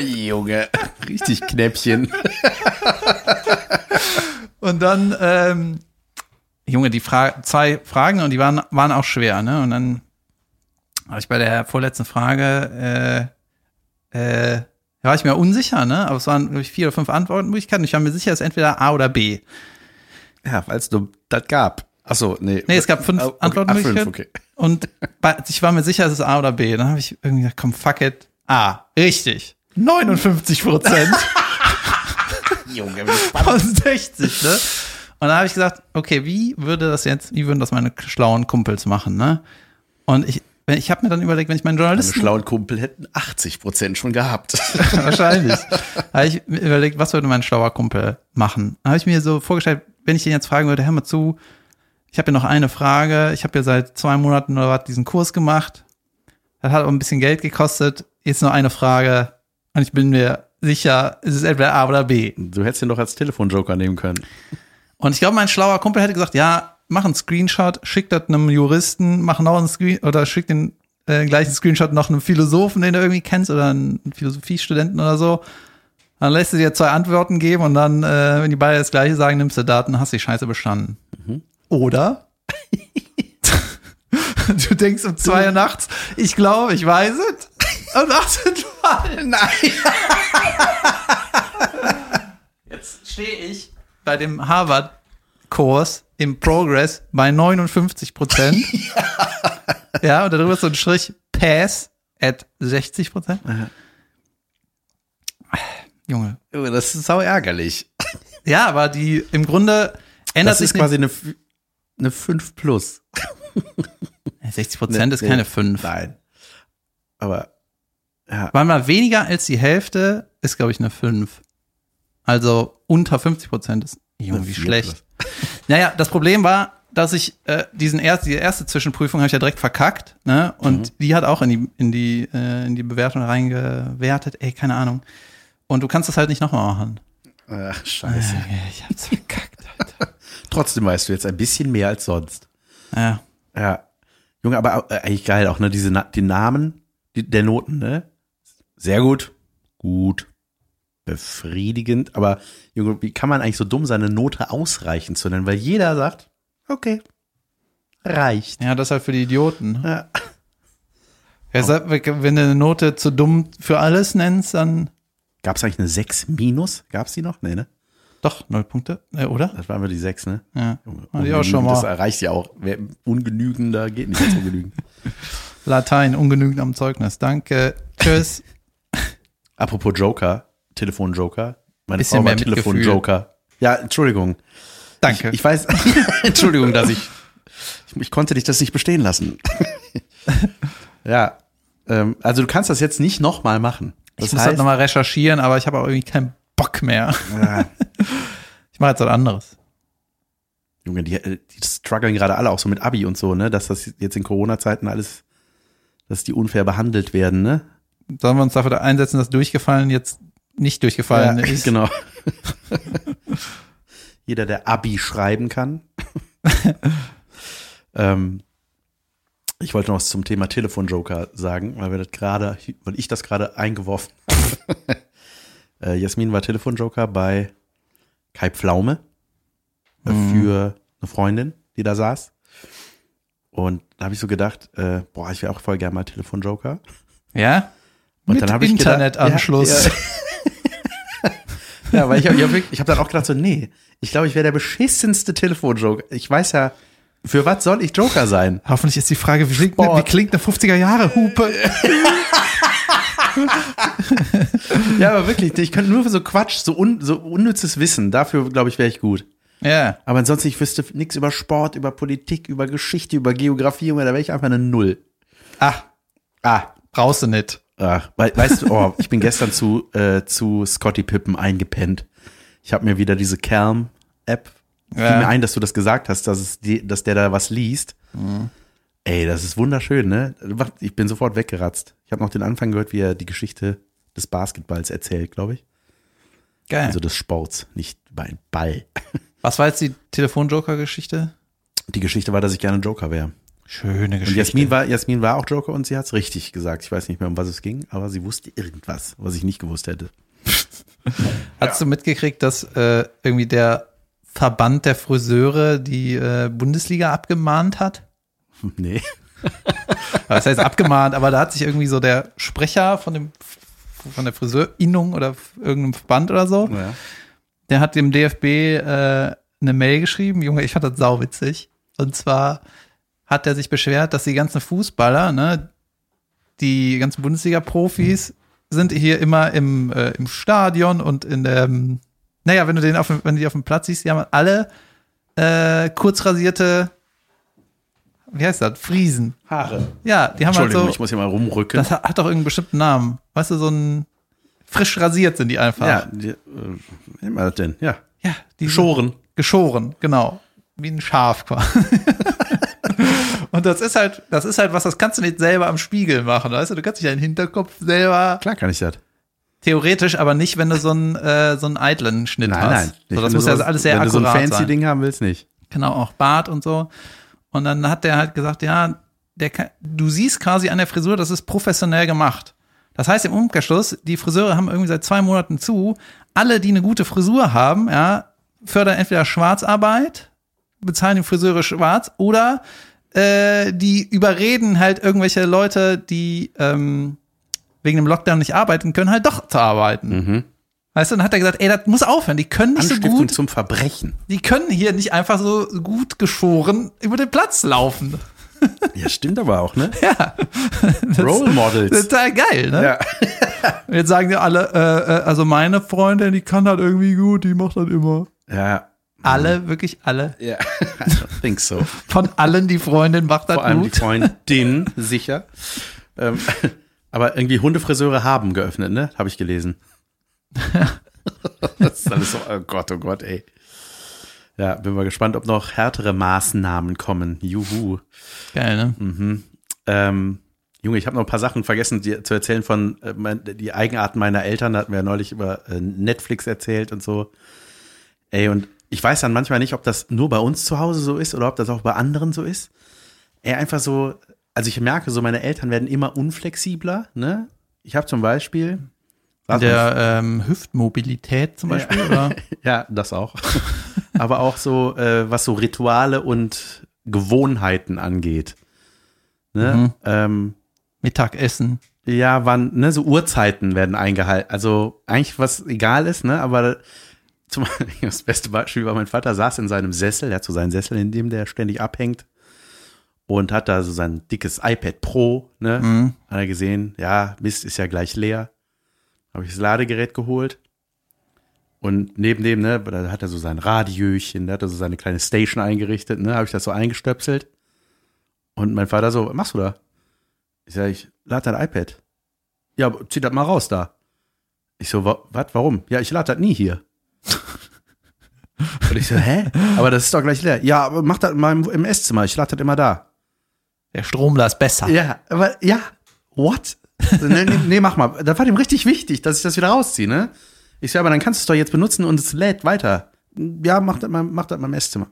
Speaker 1: Junge. Richtig Knäppchen.
Speaker 2: Und dann, ähm, Junge, die Fra zwei Fragen und die waren, waren auch schwer, ne? Und dann habe ich bei der vorletzten Frage, äh, äh, war ich mir unsicher, ne? Aber es waren, glaube ich, vier oder fünf Antwortmöglichkeiten. Ich war mir sicher, es ist entweder A oder B.
Speaker 1: Ja, weil es nur das gab. Ach so, nee.
Speaker 2: Nee, es gab fünf
Speaker 1: Ah, okay.
Speaker 2: Antwortmöglichkeiten.
Speaker 1: Okay.
Speaker 2: Und ich war mir sicher, es ist A oder B. Dann habe ich irgendwie gesagt, komm, fuck it. A. Richtig. 59 Prozent. *laughs*
Speaker 1: Junge, wie spannend.
Speaker 2: von 60, ne? Und da habe ich gesagt, okay, wie würde das jetzt, wie würden das meine schlauen Kumpels machen, ne? Und ich, ich habe mir dann überlegt, wenn ich meinen
Speaker 1: Meine
Speaker 2: Journalisten
Speaker 1: schlauen Kumpel hätten 80 Prozent schon gehabt. *laughs*
Speaker 2: wahrscheinlich, *laughs* habe ich mir überlegt, was würde mein schlauer Kumpel machen? Da habe ich mir so vorgestellt, wenn ich den jetzt fragen würde, hör mal zu, ich habe ja noch eine Frage, ich habe ja seit zwei Monaten oder was diesen Kurs gemacht, das hat auch ein bisschen Geld gekostet, jetzt nur eine Frage und ich bin mir sicher, es ist entweder A oder B.
Speaker 1: Du hättest ihn doch als Telefonjoker nehmen können.
Speaker 2: Und ich glaube, mein schlauer Kumpel hätte gesagt, ja, mach einen Screenshot, schick das einem Juristen, mach noch einen Screen oder schick den äh, gleichen Screenshot noch einem Philosophen, den du irgendwie kennst, oder einen Philosophiestudenten oder so. Dann lässt du dir zwei Antworten geben und dann, äh, wenn die beide das gleiche sagen, nimmst du Daten, hast die Scheiße bestanden. Oder? *laughs* *laughs* du denkst um zwei Uhr nachts, ich glaube, ich weiß es. Und machst den Fall. Nein. Jetzt stehe ich bei dem Harvard-Kurs im Progress bei 59 Prozent. *laughs* ja. und darüber ist so ein Strich Pass at 60 Prozent. Junge.
Speaker 1: Junge, das ist sau ärgerlich.
Speaker 2: Ja, aber die im Grunde ändert
Speaker 1: Das
Speaker 2: sich
Speaker 1: ist quasi eine, eine 5 plus.
Speaker 2: nicht. 60 Prozent ist keine 5.
Speaker 1: Nein. Aber, ja.
Speaker 2: War mal weniger als die Hälfte ist, glaube ich, eine 5. Also unter 50 Prozent ist Junge, wie
Speaker 1: vier
Speaker 2: schlecht. *laughs* Naja, das Problem war, dass ich äh, diesen erst, die erste Zwischenprüfung habe ich ja direkt verkackt, ne? Und die hat auch in die in die äh, in die Bewertung reingewertet. Ey, keine Ahnung. Und du kannst das halt nicht nochmal machen.
Speaker 1: Ach, scheiße.
Speaker 2: Ich hab's verkackt. Alter. *laughs*
Speaker 1: Trotzdem weißt du jetzt ein bisschen mehr als sonst.
Speaker 2: Ja.
Speaker 1: Ja. Junge, aber äh, eigentlich geil auch, ne? Diese Na die Namen die, der Noten, ne? Sehr gut. Gut. Befriedigend. Aber, Junge, wie kann man eigentlich so dumm sein, eine Note ausreichend zu nennen? Weil jeder sagt, okay. Reicht.
Speaker 2: Ja, das ist halt für die Idioten. ne?
Speaker 1: Ja.
Speaker 2: Ja, sag, wenn du eine Note zu dumm für alles nennst, dann
Speaker 1: Gab es eigentlich eine 6 minus? Gab's die noch? Nee, ne?
Speaker 2: doch null Punkte, äh, oder?
Speaker 1: Das waren wir die 6, ne?
Speaker 2: Ja. Hatte ich auch schon
Speaker 1: ungenügend, Das
Speaker 2: mal.
Speaker 1: erreicht ja auch. Wer ungenügender geht nicht als ungenügend. *laughs*
Speaker 2: Latein ungenügend am Zeugnis. Danke. Tschüss. *laughs*
Speaker 1: Apropos Joker, Telefon-Joker. Meine
Speaker 2: Bisschen
Speaker 1: Frau war
Speaker 2: mehr Mitgefühl.
Speaker 1: Telefon-Joker. Ja, Entschuldigung.
Speaker 2: Danke.
Speaker 1: Ich, ich weiß, *laughs* *laughs* Entschuldigung, dass ich, ich, ich konnte dich das nicht bestehen lassen. *laughs* ja, ähm, also du kannst das jetzt nicht nochmal machen. Das
Speaker 2: ich muss das nochmal recherchieren, aber ich habe auch irgendwie keinen Bock mehr.
Speaker 1: ja,
Speaker 2: Ich mache jetzt was anderes.
Speaker 1: Junge, die, äh, die strugglen gerade alle auch so mit Abi und so, ne, dass das jetzt in Corona-Zeiten alles, dass die unfair behandelt werden, ne?
Speaker 2: Sollen wir uns dafür einsetzen, dass durchgefallen jetzt nicht durchgefallen
Speaker 1: ja,
Speaker 2: ist?
Speaker 1: Genau. *laughs* Jeder, der Abi schreiben kann. *laughs* ähm, ich wollte noch was zum Thema Telefonjoker sagen, weil wir das gerade, weil ich das gerade eingeworfen habe. *laughs* äh, Jasmin war Telefonjoker bei Kai Pflaume äh, für eine Freundin, die da saß. Und da habe ich so gedacht, äh, boah, ich wäre auch voll gerne mal Telefonjoker.
Speaker 2: Ja?
Speaker 1: Und
Speaker 2: Mit
Speaker 1: dann habe ich
Speaker 2: Internetanschluss.
Speaker 1: Ja, Ja, *laughs* weil ich habe hab, wirklich- ich hab dann auch gedacht so, nee, ich glaube, ich wäre der beschissenste Telefonjoker. Ich weiß ja, für was soll ich Joker sein?
Speaker 2: Hoffentlich ist die Frage, wie klingt,
Speaker 1: Sport.
Speaker 2: wie klingt eine 50er-Jahre-Hupe?
Speaker 1: Ja, aber wirklich, ich könnte nur für so Quatsch, so, un, so unnützes Wissen, dafür, glaube ich, wäre ich gut.
Speaker 2: Ja.
Speaker 1: Aber ansonsten, ich wüsste nichts über Sport, über Politik, über Geschichte, über Geografie, da wäre ich einfach eine Null.
Speaker 2: Ach,
Speaker 1: Ah,
Speaker 2: brauchst du nicht.
Speaker 1: Ach, wei- weißt du, oh, ich bin gestern zu, äh, zu Scotty Pippen eingepennt. Ich habe mir wieder diese Calm-App. Fiel
Speaker 2: Ja.
Speaker 1: mir ein, dass du das gesagt hast, dass, es die, dass der da was liest. Ey, das ist wunderschön, ne? Ich bin sofort weggeratzt. Ich habe noch den Anfang gehört, wie er die Geschichte des Basketballs erzählt, glaube ich.
Speaker 2: Geil.
Speaker 1: Also des Sports, nicht einen Ball. *laughs*
Speaker 2: Was war jetzt die Telefon-Joker-Geschichte?
Speaker 1: Die Geschichte war, dass ich gerne Joker wäre.
Speaker 2: Schöne
Speaker 1: Und Jasmin war, Jasmin war auch Joker und sie hat's richtig gesagt. Ich weiß nicht mehr, um was es ging, aber sie wusste irgendwas, was ich nicht gewusst hätte. *laughs*
Speaker 2: Hast du mitgekriegt, dass äh, irgendwie der Verband der Friseure die äh, Bundesliga abgemahnt hat? *laughs*
Speaker 1: Nee. *laughs*
Speaker 2: Das heißt abgemahnt, aber da hat sich irgendwie so der Sprecher von dem von der Friseurinnung oder irgendeinem Verband oder so,
Speaker 1: Ja.
Speaker 2: der hat dem DFB äh, eine Mail geschrieben. Junge, ich fand das sauwitzig. Und zwar hat er sich beschwert, dass die ganzen Fußballer, ne, die ganzen Bundesliga-Profis sind hier immer im, äh, im Stadion und in der, naja, wenn du den auf dem, wenn du die auf dem Platz siehst, die haben alle äh, kurz rasierte, wie heißt das, Friesen.
Speaker 1: Haare.
Speaker 2: Ja, die haben halt
Speaker 1: Entschuldigung,
Speaker 2: so,
Speaker 1: ich muss hier mal rumrücken.
Speaker 2: das hat, hat doch irgendeinen bestimmten Namen. Weißt du, so ein frisch rasiert sind die einfach.
Speaker 1: ja, die, äh, wie nennt man das denn? Ja.
Speaker 2: ja die
Speaker 1: Schoren.
Speaker 2: Geschoren, genau. Wie ein Schaf quasi. *laughs* Und das ist halt, das ist halt was, das kannst du nicht selber am Spiegel machen, weißt du? Du kannst dich deinen Hinterkopf selber,
Speaker 1: Klar kann ich das.
Speaker 2: theoretisch, aber nicht, wenn du so einen, äh, so einen eitlen Schnitt hast. So, das
Speaker 1: Wenn du
Speaker 2: muss ja alles sehr
Speaker 1: Wenn du so ein
Speaker 2: akkurat
Speaker 1: fancy
Speaker 2: sein.
Speaker 1: Ding haben willst, nicht.
Speaker 2: Genau, auch Bart und so. Und dann hat der halt gesagt, ja, der kann, du siehst quasi an der Frisur, das ist professionell gemacht. Das heißt im Umkehrschluss, die Friseure haben irgendwie seit zwei Monaten zu. Alle, die eine gute Frisur haben, ja, fördern entweder Schwarzarbeit, bezahlen die Friseure schwarz oder äh, die überreden halt irgendwelche Leute, die ähm, wegen dem Lockdown nicht arbeiten können, halt doch zu arbeiten. Weißt du, dann hat er gesagt, ey, das muss aufhören. Die können nicht so
Speaker 1: Anstiftung
Speaker 2: gut
Speaker 1: zum Verbrechen.
Speaker 2: die können hier nicht einfach so gut geschoren über den Platz laufen. *laughs*
Speaker 1: Ja, stimmt aber auch, ne?
Speaker 2: Ja. *laughs*
Speaker 1: Role Models.
Speaker 2: Total geil, ne?
Speaker 1: Ja.
Speaker 2: Jetzt sagen die alle, äh, äh, also meine Freundin, die kann das irgendwie gut, die macht das immer.
Speaker 1: Ja.
Speaker 2: Alle, wirklich alle.
Speaker 1: Ja. Don't *laughs* think so.
Speaker 2: Von allen die Freundin macht das
Speaker 1: Vor allem die
Speaker 2: gut.
Speaker 1: Freundin, *laughs* sicher. Ähm, aber irgendwie Hundefriseure haben geöffnet, ne? Habe ich gelesen. das ist alles so, oh Gott, oh Gott, ey. Ja, bin mal gespannt, ob noch härtere Maßnahmen kommen. Juhu.
Speaker 2: Geil, ne?
Speaker 1: Ähm, Junge, ich habe noch ein paar Sachen vergessen dir zu erzählen von äh, mein, die Eigenarten meiner Eltern. Da hatten wir ja neulich über äh, Netflix erzählt und so. Ey, und ich weiß dann manchmal nicht, ob das nur bei uns zu Hause so ist oder ob das auch bei anderen so ist. Ey, einfach so, also ich merke so, meine Eltern werden immer unflexibler, ne? Ich habe zum Beispiel.
Speaker 2: Der ähm, Hüftmobilität zum Beispiel, oder? *laughs*
Speaker 1: Ja, das auch. *laughs* Aber auch so, äh, was so Rituale und Gewohnheiten angeht. Ne?
Speaker 2: Mhm.
Speaker 1: Ähm,
Speaker 2: Mittagessen.
Speaker 1: Ja, wann, ne, so Uhrzeiten werden eingehalten. Also eigentlich was egal ist, ne, aber zum *laughs* das beste Beispiel war, mein Vater saß in seinem Sessel, er hat so seinen Sessel, in dem der ständig abhängt und hat da so sein dickes iPad Pro, ne,
Speaker 2: Mhm.
Speaker 1: hat er gesehen, ja, Mist ist ja gleich leer. Habe ich das Ladegerät geholt und neben dem, ne, da hat er so sein Radiochen, da hat er so seine kleine Station eingerichtet, ne, habe ich das so eingestöpselt und mein Vater so, was machst du da? Ich sage, ich lade dein iPad. Ja, zieh das mal raus da. Ich so, wa- was, warum? Ja, ich lade das nie hier. Und ich so, hä? Aber das ist doch gleich leer. Ja, aber mach das mal im, im Esszimmer, ich lade das immer da.
Speaker 2: Der Strom da ist besser.
Speaker 1: Ja, aber, ja, what? nee, nee, nee, mach mal. Das war dem richtig wichtig, dass ich das wieder rausziehe, ne? Ich so, aber dann kannst du es doch jetzt benutzen und es lädt weiter. Ja, mach das mal, mach das mal im Esszimmer.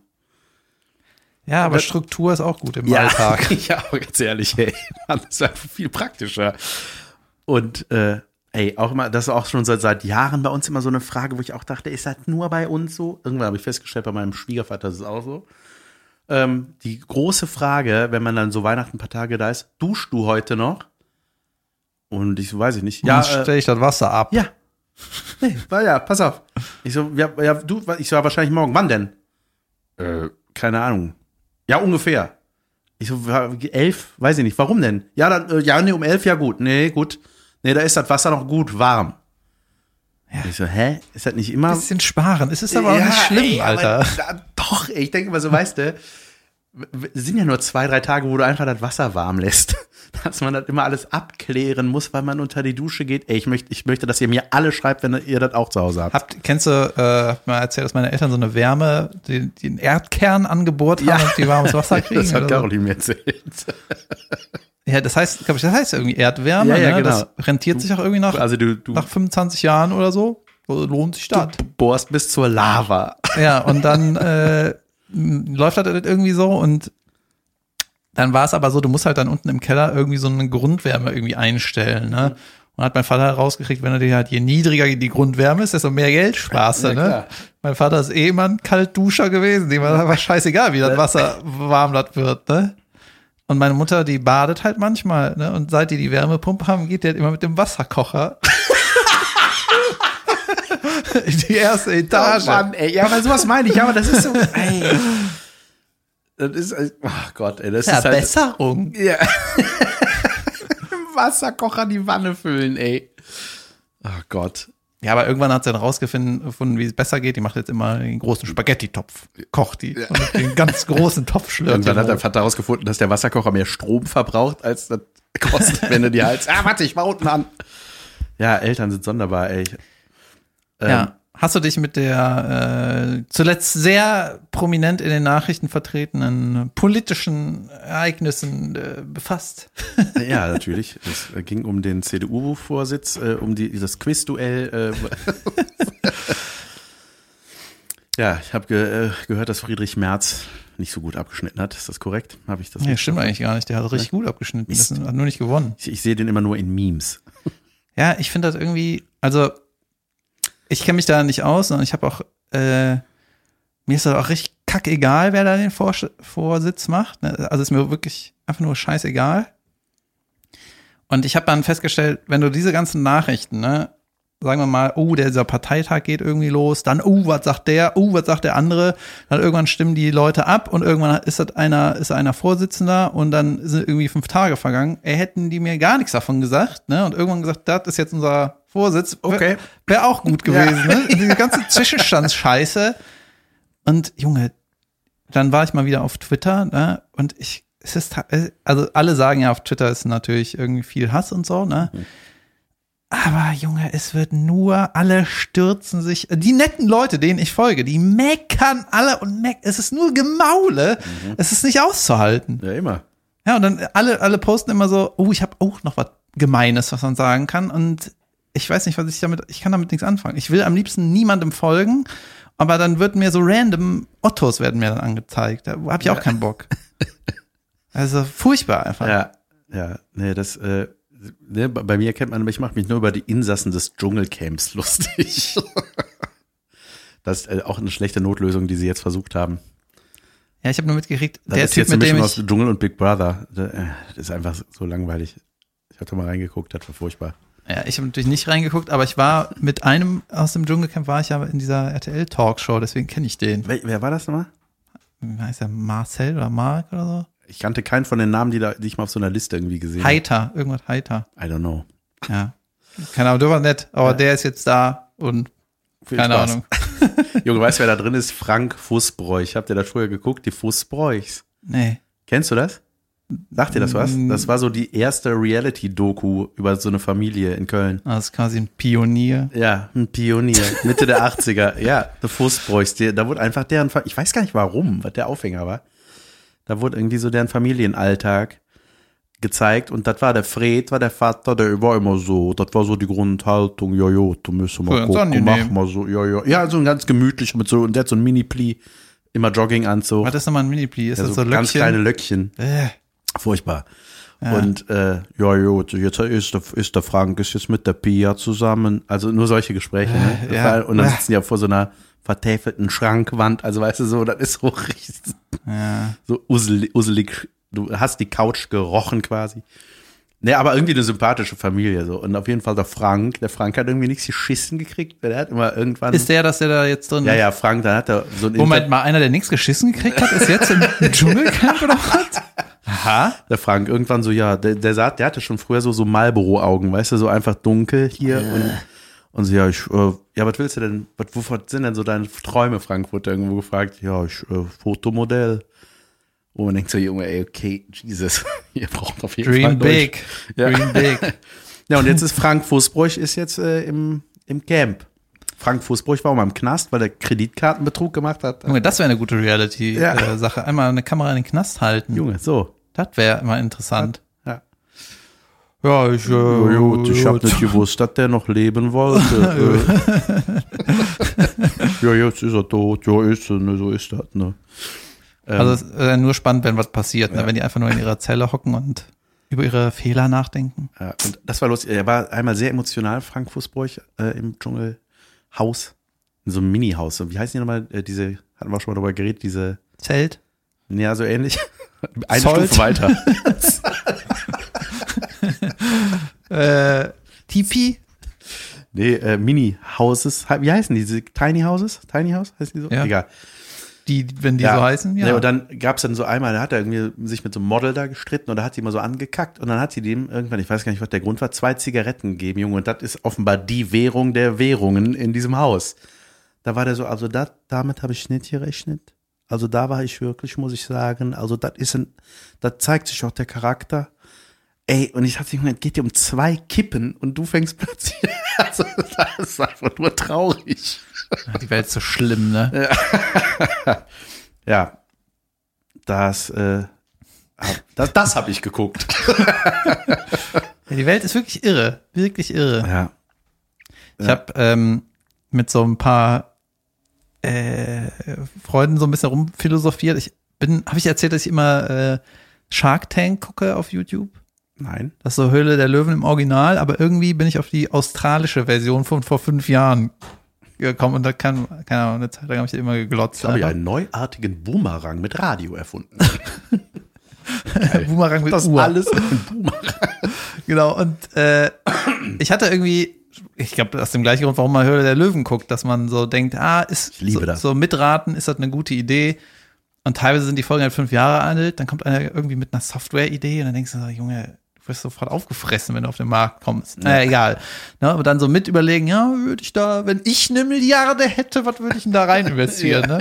Speaker 2: Ja, aber
Speaker 1: Das-
Speaker 2: Struktur ist auch gut im Alltag. *laughs*
Speaker 1: ja, aber ganz ehrlich, ey, Mann, das wäre viel praktischer. Und äh, ey, auch immer, das ist auch schon seit, seit Jahren bei uns immer so eine Frage, wo ich auch dachte, ist das nur bei uns so? Irgendwann habe ich festgestellt, bei meinem Schwiegervater ist es auch so. Ähm, die große Frage, wenn man dann so Weihnachten ein paar Tage da ist, duschst du heute noch? Und ich so, weiß ich nicht.
Speaker 2: Ja,
Speaker 1: äh,
Speaker 2: stelle ich das Wasser ab.
Speaker 1: ja. Nee, war ja, pass auf. Ich so, ja, ja, du, ich so, ja, wahrscheinlich morgen. Wann denn? Äh, keine Ahnung. Ja, ungefähr. Ich so, elf, weiß ich nicht. Warum denn? Ja, dann, äh, ja, nee, um elf, ja gut. Nee, gut. Nee, da ist das Wasser noch gut warm. Ja. Ich so, hä? Ist das nicht immer.
Speaker 2: Bisschen sparen. Es ist aber auch
Speaker 1: Ja,
Speaker 2: nicht schlimm,
Speaker 1: ey,
Speaker 2: Alter.
Speaker 1: doch, ich denke immer so, weißt du, sind ja nur zwei, drei Tage, wo du einfach das Wasser warm lässt. *laughs* Dass man das immer alles abklären muss, weil man unter die Dusche geht. Ey, ich möchte, ich möchte, dass ihr mir alle schreibt, wenn ihr das auch zu Hause habt.
Speaker 2: Habt, kennst du, äh, hab mal erzählt, dass meine Eltern so eine Wärme, die, die den Erdkern angebohrt haben,
Speaker 1: Ja.
Speaker 2: damit die warmes Wasser *laughs* kriegen?
Speaker 1: das hat
Speaker 2: oder so?
Speaker 1: Caroline mir erzählt. *laughs*
Speaker 2: Ja, das heißt, glaube ich, das heißt irgendwie Erdwärme.
Speaker 1: Ja, ja,
Speaker 2: ne?
Speaker 1: genau.
Speaker 2: Das rentiert sich auch irgendwie nach,
Speaker 1: Also du, du,
Speaker 2: nach 25 Jahren oder so. Lohnt sich das.
Speaker 1: du bohrst bis zur Lava.
Speaker 2: Ja, und dann äh, läuft das irgendwie so und dann war es aber so, du musst halt dann unten im Keller irgendwie so eine Grundwärme irgendwie einstellen, ne? Und hat mein Vater herausgekriegt, wenn er dir halt, je niedriger die Grundwärme ist, desto mehr Geld sparst du,
Speaker 1: Ja,
Speaker 2: ne? Mein Vater ist eh immer ein Kaltduscher gewesen, dem war war scheißegal, wie das Wasser warm das wird, ne? Und meine Mutter, die badet halt manchmal, ne? Und seit die die Wärmepumpe haben, geht die halt immer mit dem Wasserkocher. *laughs* *laughs* In die erste Etage.
Speaker 1: Oh Mann, ey, ja, aber sowas meine ich. Ja, aber das ist so, ey. Das ist, oh Gott, ey, das ist halt.
Speaker 2: Verbesserung.
Speaker 1: Ja. *laughs* Wasserkocher die Wanne füllen, ey. Oh Gott.
Speaker 2: Ja, aber irgendwann hat sie dann rausgefunden, wie es besser geht. Die macht jetzt immer den großen Spaghetti-Topf. Kocht die. Und den ganz großen Topf *laughs* schlürft.
Speaker 1: Irgendwann
Speaker 2: die
Speaker 1: hat der. Vater herausgefunden, dass der Wasserkocher mehr Strom verbraucht, als das kostet, wenn du dir *laughs* halt. Ah, warte, ich mach unten an. Ja, Eltern sind sonderbar, ey. Ähm,
Speaker 2: ja. Hast du dich mit der äh, zuletzt sehr prominent in den Nachrichten vertretenen politischen Ereignissen äh, befasst?
Speaker 1: Ja, natürlich. Es ging um den CDU-Vorsitz, äh, um die, das Quizduell. Äh. *laughs* ja, ich habe ge äh, gehört, dass Friedrich Merz nicht so gut abgeschnitten hat. Ist das korrekt? Habe ich das? Richtig
Speaker 2: stimmt eigentlich gar nicht. Der hat richtig gut abgeschnitten.
Speaker 1: Mist.
Speaker 2: Das hat nur nicht gewonnen.
Speaker 1: Ich, ich sehe den immer nur in Memes.
Speaker 2: Ja, ich finde das irgendwie, also ich kenne mich da nicht aus und ich habe auch, äh, mir ist das auch richtig kackegal, wer da den Vors Vorsitz macht. Ne? Also ist mir wirklich einfach nur scheißegal. Und ich habe dann festgestellt, wenn du diese ganzen Nachrichten, ne, sagen wir mal, oh, dieser Parteitag geht irgendwie los, dann, oh, was sagt der, oh, was sagt der andere, dann irgendwann stimmen die Leute ab und irgendwann ist das einer, ist einer Vorsitzender und dann sind irgendwie fünf Tage vergangen. Ey, hätten die mir gar nichts davon gesagt, ne, und irgendwann gesagt, das ist jetzt unser Vorsitz.
Speaker 1: Okay.
Speaker 2: Wäre auch gut gewesen, ne? *laughs* Diese ganze Zwischenstandsscheiße. Und Junge, dann war ich mal wieder auf Twitter, ne? Und ich, es ist, ta- also alle sagen ja, auf Twitter ist natürlich irgendwie viel Hass und so, ne? Aber Junge, es wird nur, alle stürzen sich, die netten Leute, denen ich folge, die meckern alle und meck, es ist nur Gemaule, es ist nicht auszuhalten.
Speaker 1: Ja, immer.
Speaker 2: Ja, und dann alle, alle posten immer so, oh, ich habe auch noch was Gemeines, was man sagen kann. Und ich weiß nicht, was ich damit, ich kann damit nichts anfangen. Ich will am liebsten niemandem folgen, aber dann wird mir so random Ottos werden mir dann angezeigt. Da habe ich auch keinen Bock. *laughs* Also furchtbar einfach.
Speaker 1: Ja, ja, nee, das, äh, ne, bei mir kennt man, ich mache mich nur über die Insassen des Dschungelcamps *laughs* lustig. das ist äh, auch eine schlechte Notlösung, die sie jetzt versucht haben.
Speaker 2: Ja, ich habe nur mitgekriegt,
Speaker 1: Das
Speaker 2: der
Speaker 1: ist
Speaker 2: Typ,
Speaker 1: jetzt
Speaker 2: mit dem ich,
Speaker 1: Dschungel und Big Brother. Das äh, das ist einfach so langweilig. Ich hatte mal reingeguckt, das war furchtbar.
Speaker 2: Ja, ich habe natürlich nicht reingeguckt, aber ich war mit einem aus dem Dschungelcamp war ich ja in dieser RTL Talkshow, deswegen kenne ich den.
Speaker 1: Wer, wer war das nochmal?
Speaker 2: Wie heißt der Marcel oder Mark oder so?
Speaker 1: Ich kannte keinen von den Namen, die, da, die ich mal auf so einer Liste irgendwie gesehen habe.
Speaker 2: Heiter, irgendwas Heiter.
Speaker 1: I don't know.
Speaker 2: Ja. Keine Ahnung, der war nett, aber
Speaker 1: Ja.
Speaker 2: der ist jetzt da und
Speaker 1: Viel
Speaker 2: keine
Speaker 1: Spaß.
Speaker 2: Ahnung. *laughs*
Speaker 1: Junge, weißt du, wer da drin ist? Frank Fußbräuch. Habt ihr das früher geguckt? Die Fußbräuchs.
Speaker 2: Nee.
Speaker 1: Kennst du das? Sagt dir das was?
Speaker 2: Mm.
Speaker 1: Das war so die erste Reality-Doku über so eine Familie in Köln.
Speaker 2: Das ist quasi ein Pionier.
Speaker 1: Ja, ein Pionier. Mitte der 80er. *laughs* Ja, The Fußbräuchs. Da wurde einfach deren, ich weiß gar nicht warum, was der Aufhänger war. Da wurde irgendwie so deren Familienalltag gezeigt und das war der Fred, war der Vater, der war immer so, das war so die Grundhaltung, ja, ja, du müssen mal gucken, mach mal so, ja, ja. Ja, so ein ganz gemütlicher mit so, und der hat so ein Mini-Pli, immer Jogginganzug.
Speaker 2: Was ist nochmal ein Mini-Pli? Ist
Speaker 1: ja,
Speaker 2: das
Speaker 1: so
Speaker 2: so
Speaker 1: ganz
Speaker 2: Löckchen?
Speaker 1: kleine Löckchen.
Speaker 2: Äh,
Speaker 1: Furchtbar. Und äh, ja, gut, jetzt ist der, ist der Frank ist jetzt mit der Pia zusammen. Also nur solche Gespräche. Ne? Das
Speaker 2: ja.
Speaker 1: Und dann sitzen die ja vor so einer vertäfelten Schrankwand. Also weißt du so, das ist so *laughs* richtig
Speaker 2: ja.
Speaker 1: so uselig, uselig. Du hast die Couch gerochen quasi. Ne, aber irgendwie eine sympathische Familie so. Und auf jeden Fall der Frank. Der Frank hat irgendwie nichts geschissen gekriegt, weil der hat immer irgendwann.
Speaker 2: Ist der, dass der da jetzt drin
Speaker 1: ja,
Speaker 2: ist?
Speaker 1: ja, Frank, dann hat er so ein
Speaker 2: Moment mal, einer, der nichts geschissen gekriegt hat, ist jetzt im *laughs* Dschungelcamp oder was? Aha.
Speaker 1: Der Frank irgendwann so, ja, der, der sagt, der hatte schon früher so, so Marlboro-Augen, weißt du, so einfach dunkel hier und, und so, ja, ich, äh, ja, was willst du denn, was, wovon sind denn so deine Träume, Frank, wurde irgendwo gefragt, ja, ich, äh, Fotomodell. Und man denkt so, Junge, ey, okay, Jesus, *laughs* ihr braucht auf jeden Fall
Speaker 2: Dream
Speaker 1: Deutsch.
Speaker 2: big.
Speaker 1: Ja.
Speaker 2: Dream big. *laughs*
Speaker 1: Ja, und jetzt ist Frank Fußbräuch ist jetzt äh, im, im Camp. Frank Fußbräuch war auch mal im Knast, weil er Kreditkartenbetrug gemacht hat.
Speaker 2: Junge, das wäre eine gute
Speaker 1: Ja.
Speaker 2: Reality-Sache. Einmal eine Kamera in den Knast halten.
Speaker 1: Junge, so.
Speaker 2: Das wäre immer interessant.
Speaker 1: Ja.
Speaker 2: Ja, ich, äh,
Speaker 1: gut, ich habe nicht *laughs* gewusst, dass der noch leben wollte. Äh. ja, jetzt ist er tot. Ja, ist er, ne, so ist das. Ne. Ähm,
Speaker 2: Also es ist nur spannend, wenn was passiert, ne? wenn die einfach nur in ihrer Zelle hocken und über ihre Fehler nachdenken.
Speaker 1: ja, und das war lustig. Er war einmal sehr emotional, Frank Fußbräuch, äh, im Dschungelhaus. In so einem Mini-Haus. Wie heißen die nochmal? Äh, diese, hatten wir schon mal drüber geredet, diese,
Speaker 2: Zelt?
Speaker 1: ja, so ähnlich. *laughs* Eine
Speaker 2: Zolt.
Speaker 1: Stufe weiter. *laughs*
Speaker 2: Äh, Tipi?
Speaker 1: Nee, äh, Mini-Houses. Wie heißen die? Diese Tiny Houses? Tiny House? Heißen die so?
Speaker 2: Ja.
Speaker 1: Egal.
Speaker 2: Die, wenn die so heißen? Ja.
Speaker 1: Ja. und dann gab's dann so einmal, da hat er irgendwie sich mit so einem Model da gestritten und da hat sie immer so angekackt und dann hat sie dem irgendwann, ich weiß gar nicht, was der Grund war, zwei Zigaretten gegeben, Junge. Und das ist offenbar die Währung der Währungen in diesem Haus. Da war der so, also dat, damit habe ich nicht gerechnet. Also da war ich wirklich, muss ich sagen, also das ist ein, da zeigt sich auch der Charakter. Ey, und ich dachte, Junge, es geht dir um zwei Kippen und du fängst plötzlich, *laughs* also das ist einfach nur traurig. *laughs*
Speaker 2: die Welt ist so schlimm, ne?
Speaker 1: Ja, *laughs* das, äh, hab, das, das habe ich geguckt. *laughs*
Speaker 2: Ja, die Welt ist wirklich irre. Wirklich irre.
Speaker 1: Ja.
Speaker 2: Ich
Speaker 1: Ja.
Speaker 2: habe ähm, mit so ein paar äh, Freunden so ein bisschen rumphilosophiert. Ich bin, habe ich erzählt, dass ich immer äh, Shark Tank gucke auf YouTube?
Speaker 1: Nein.
Speaker 2: Das ist so Höhle der Löwen im Original, aber irgendwie bin ich auf die australische Version von vor fünf Jahren gekommen und da kann, keine Ahnung, eine Zeit lang habe ich immer geglotzt.
Speaker 1: Habe ich
Speaker 2: einfach.
Speaker 1: einen neuartigen Boomerang mit Radio erfunden. *laughs*
Speaker 2: Boomerang mit
Speaker 1: Das
Speaker 2: Uhr.
Speaker 1: alles ein Boomerang. *laughs*
Speaker 2: Genau, und äh, ich hatte irgendwie, ich glaube, aus dem gleichen Grund, warum man Höhle der Löwen guckt, dass man so denkt, ah, ist so, so mitraten, ist das eine gute Idee. Und teilweise sind die Folgen halt fünf Jahre alt, dann kommt einer irgendwie mit einer Software-Idee und dann denkst du so, Junge, wirst sofort aufgefressen, wenn du auf den Markt kommst. Naja, egal. Ne, aber dann so mit überlegen, ja, würde ich da, wenn ich eine Milliarde hätte, was würde ich denn da rein *laughs* investieren? ne?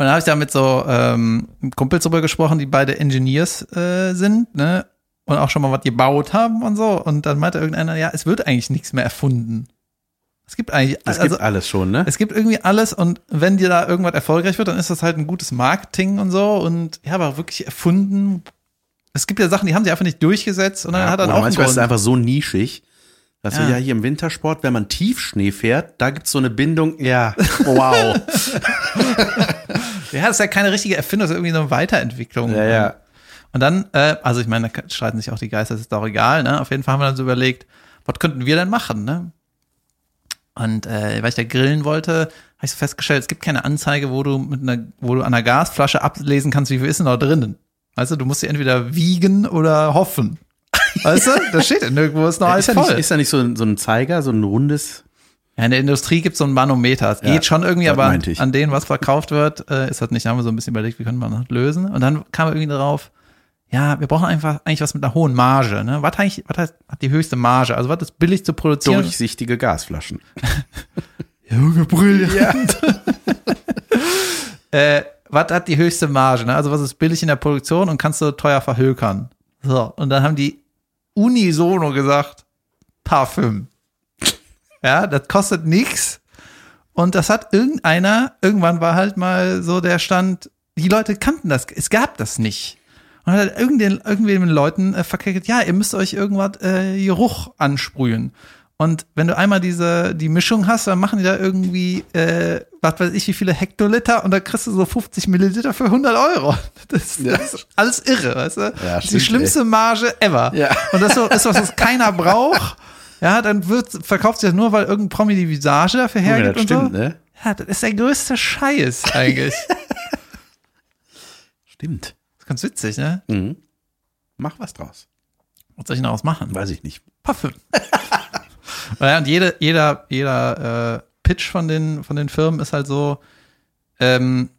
Speaker 2: Und dann habe ich da mit so ähm, Kumpels drüber gesprochen, die beide Engineers äh, sind, ne? Und auch schon mal was gebaut haben und so. Und dann meinte irgendeiner, ja, es wird eigentlich nichts mehr erfunden. Es gibt eigentlich,
Speaker 1: Es
Speaker 2: also,
Speaker 1: gibt alles schon, ne?
Speaker 2: es gibt irgendwie alles und wenn dir da irgendwas erfolgreich wird, dann ist das halt ein gutes Marketing und so. Und ja, aber wirklich erfunden. Es gibt ja Sachen, die haben sie einfach nicht durchgesetzt und dann hat dann
Speaker 1: Oder
Speaker 2: auch
Speaker 1: manchmal ist es einfach so nischig. Dass
Speaker 2: Ja.
Speaker 1: du ja hier im Wintersport, wenn man Tiefschnee fährt, da gibt's so eine Bindung, ja, wow. *laughs* *laughs*
Speaker 2: Ja, das ist ja keine richtige Erfindung, das ist irgendwie so eine Weiterentwicklung.
Speaker 1: ja, ja.
Speaker 2: Und dann, äh, also ich meine, da streiten sich auch die Geister, das ist auch egal, ne? Auf jeden Fall haben wir dann so überlegt, was könnten wir denn machen, ne? Und äh, weil ich da grillen wollte, habe ich so festgestellt, es gibt keine Anzeige, wo du mit einer, wo du an einer Gasflasche ablesen kannst, wie viel ist denn da drinnen. Weißt du, musst sie entweder wiegen oder hoffen. Weißt du? Da steht ja nirgendwo, ist noch *laughs* alles
Speaker 1: Ist da, nicht,
Speaker 2: voll.
Speaker 1: ist da nicht so ein, so ein Zeiger, so ein rundes,
Speaker 2: Ja, in der Industrie gibt es so ein Manometer. Es
Speaker 1: Ja,
Speaker 2: geht schon irgendwie, aber
Speaker 1: ich.
Speaker 2: an denen, was verkauft wird, äh, ist das nicht. Da haben wir so ein bisschen überlegt, wie könnte man das lösen. Und dann kam irgendwie drauf, ja, wir brauchen einfach eigentlich was mit einer hohen Marge. Ne? Was, eigentlich, was heißt, hat die höchste Marge? Also was ist billig zu produzieren?
Speaker 1: durchsichtige Gasflaschen. *laughs*
Speaker 2: Junge, brillant. *laughs* äh, was hat die höchste Marge? Ne? Also was ist billig in der Produktion und kannst du teuer verhökern? So, und dann haben die unisono gesagt, Parfüm. *laughs* Ja, das kostet nix. Und das hat irgendeiner, irgendwann war halt mal so der Stand, die Leute kannten das, es gab das nicht. Und hat halt irgendwen, irgendwem Leuten äh, verkehrt, ja, ihr müsst euch irgendwas äh, Geruch ansprühen. Und wenn du einmal diese, die Mischung hast, dann machen die da irgendwie, äh, was weiß ich, wie viele Hektoliter und da kriegst du so 50 Milliliter für 100 Euro. *laughs* Das,
Speaker 1: Ja.
Speaker 2: das ist alles irre, weißt du?
Speaker 1: Ja,
Speaker 2: ist die
Speaker 1: stimmt,
Speaker 2: schlimmste Marge ever.
Speaker 1: Ja.
Speaker 2: Und das so, ist was, was keiner braucht. *laughs* Ja, dann wird, verkauft sich das nur, weil irgendein Promi die Visage dafür
Speaker 1: Ja,
Speaker 2: hergibt
Speaker 1: das
Speaker 2: und
Speaker 1: stimmt,
Speaker 2: so.
Speaker 1: ne?
Speaker 2: Ja, das ist der größte Scheiß eigentlich. *laughs*
Speaker 1: Stimmt.
Speaker 2: Das ist ganz witzig, ne?
Speaker 1: Mhm. Mach was draus.
Speaker 2: Was soll ich daraus machen?
Speaker 1: Weiß ich nicht.
Speaker 2: Parfüm. Naja, und jede, jeder, jeder äh, Pitch von den, von den Firmen ist halt so, ähm,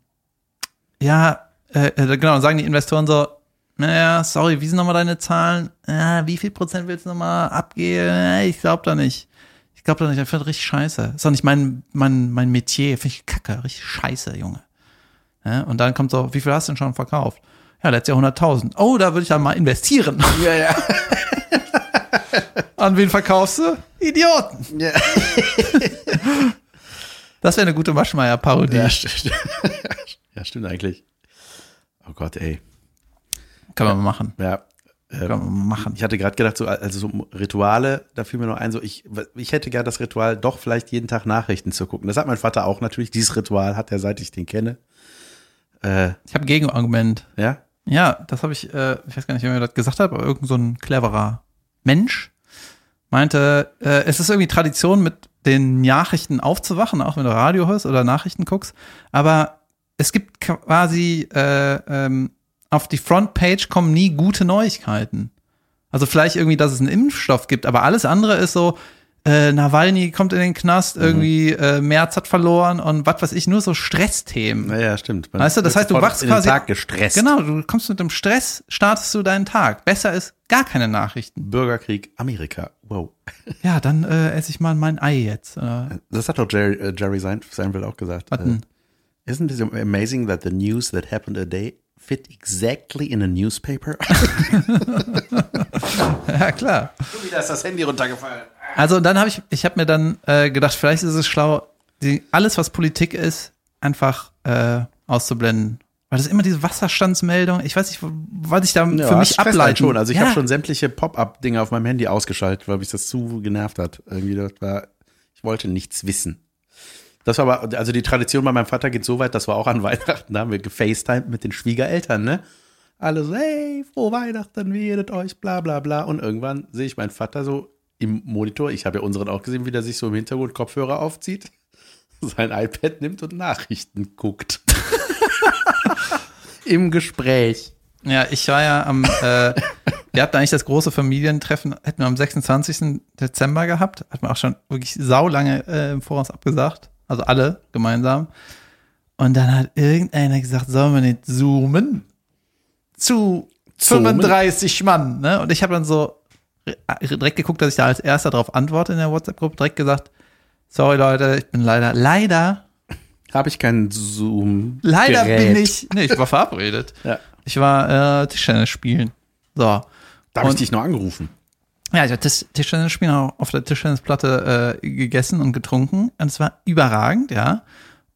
Speaker 2: ja, äh, äh, genau, dann sagen die Investoren so, naja, sorry, wie sind nochmal deine Zahlen? Ja, wie viel Prozent willst du nochmal abgeben? Ja, ich glaube da nicht. Ich glaube da nicht, ich finde richtig scheiße. Ist doch nicht mein, mein, mein Metier, finde ich kacke, richtig scheiße, Junge. Ja, und dann kommt so, wie viel hast du denn schon verkauft? Ja, letztes Jahr 100.000. Oh, da würde ich dann mal investieren.
Speaker 1: Ja, ja. *laughs*
Speaker 2: An wen verkaufst du? Idioten.
Speaker 1: ja. *laughs*
Speaker 2: Das wäre eine gute Maschmeyer-Parodie.
Speaker 1: Ja, stimmt. *laughs* ja, stimmt eigentlich. Oh Gott, ey.
Speaker 2: Kann man mal machen.
Speaker 1: Ja. ähm,
Speaker 2: Kann man mal machen.
Speaker 1: Ich hatte gerade gedacht, so, also so Rituale, da fiel mir noch ein, so ich, ich hätte gern das Ritual, doch vielleicht jeden Tag Nachrichten zu gucken. Das hat mein Vater auch natürlich. Dieses Ritual hat er, seit ich den kenne. Äh,
Speaker 2: Ich habe ein Gegenargument.
Speaker 1: ja,
Speaker 2: Ja, das habe ich, äh, ich weiß gar nicht, wer mir das gesagt hat, aber irgend so ein cleverer Mensch meinte, äh, es ist irgendwie Tradition, mit den Nachrichten aufzuwachen, auch wenn du Radio hörst oder Nachrichten guckst. Aber es gibt quasi äh, ähm, auf die Frontpage kommen nie gute Neuigkeiten. Also vielleicht irgendwie, dass es einen Impfstoff gibt, aber alles andere ist so, äh, Nawalny kommt in den Knast, irgendwie äh, Merz hat verloren und was weiß ich, nur so Stressthemen.
Speaker 1: naja, stimmt. Man
Speaker 2: Weißt du, das heißt, du wachst quasi-
Speaker 1: Tag gestresst.
Speaker 2: Genau, du kommst mit dem Stress, startest du deinen Tag. Besser ist gar keine Nachrichten.
Speaker 1: Bürgerkrieg, Amerika. Wow. *laughs*
Speaker 2: Ja, dann äh, esse ich mal mein Ei jetzt. Äh,
Speaker 1: Das hat doch Jerry, äh, Jerry Sein- Seinfeld auch gesagt.
Speaker 2: was denn?
Speaker 1: Äh, Isn't it amazing that the news that happened a day fit exactly in a newspaper? *laughs*
Speaker 2: ja, klar.
Speaker 1: Wieder ist das Handy runtergefallen.
Speaker 2: Also dann habe ich, ich habe mir dann äh, gedacht, vielleicht ist es schlau, die, alles, was Politik ist, einfach äh, auszublenden. Weil das ist immer diese Wasserstandsmeldung. Ich weiß nicht, was ich da für
Speaker 1: das
Speaker 2: mich
Speaker 1: einen
Speaker 2: ableiten.
Speaker 1: schon. Also ich
Speaker 2: ja.
Speaker 1: habe schon sämtliche Pop-up-Dinge auf meinem Handy ausgeschaltet, weil mich das zu genervt hat. Irgendwie das war, ich wollte nichts wissen. Das war aber, also die Tradition bei meinem Vater geht so weit, das war auch an *laughs* Weihnachten, da haben wir gefacetimed mit den Schwiegereltern, ne? Alle so, hey, frohe Weihnachten, wie redet euch, bla bla bla. Und irgendwann sehe ich meinen Vater so im Monitor, ich habe ja unseren auch gesehen, wie der sich so im Hintergrund Kopfhörer aufzieht, *laughs* sein iPad nimmt und Nachrichten guckt. *laughs* Im Gespräch.
Speaker 2: Ja, ich war ja am, äh, wir hatten eigentlich das große Familientreffen, hätten wir am 26. Dezember gehabt, hat man auch schon wirklich saulange äh, im Voraus abgesagt, also alle gemeinsam. Und dann hat irgendeiner gesagt, sollen wir nicht zoomen? Zu
Speaker 1: Zoomen?
Speaker 2: 35 Mann, ne? Und ich habe dann so direkt geguckt, dass ich da als erster darauf antworte in der WhatsApp-Gruppe, direkt gesagt, sorry Leute, ich bin leider, leider,
Speaker 1: Habe ich keinen Zoom.
Speaker 2: leider
Speaker 1: Gerät.
Speaker 2: bin ich, nee, ich war verabredet. *laughs*
Speaker 1: Ja.
Speaker 2: Ich war äh, Tischtennis spielen. So.
Speaker 1: Da habe ich dich noch angerufen.
Speaker 2: Ja, ich habe Tisch Tischtennis spielen auch auf der Tischtennisplatte äh, gegessen und getrunken. Und es war überragend, ja.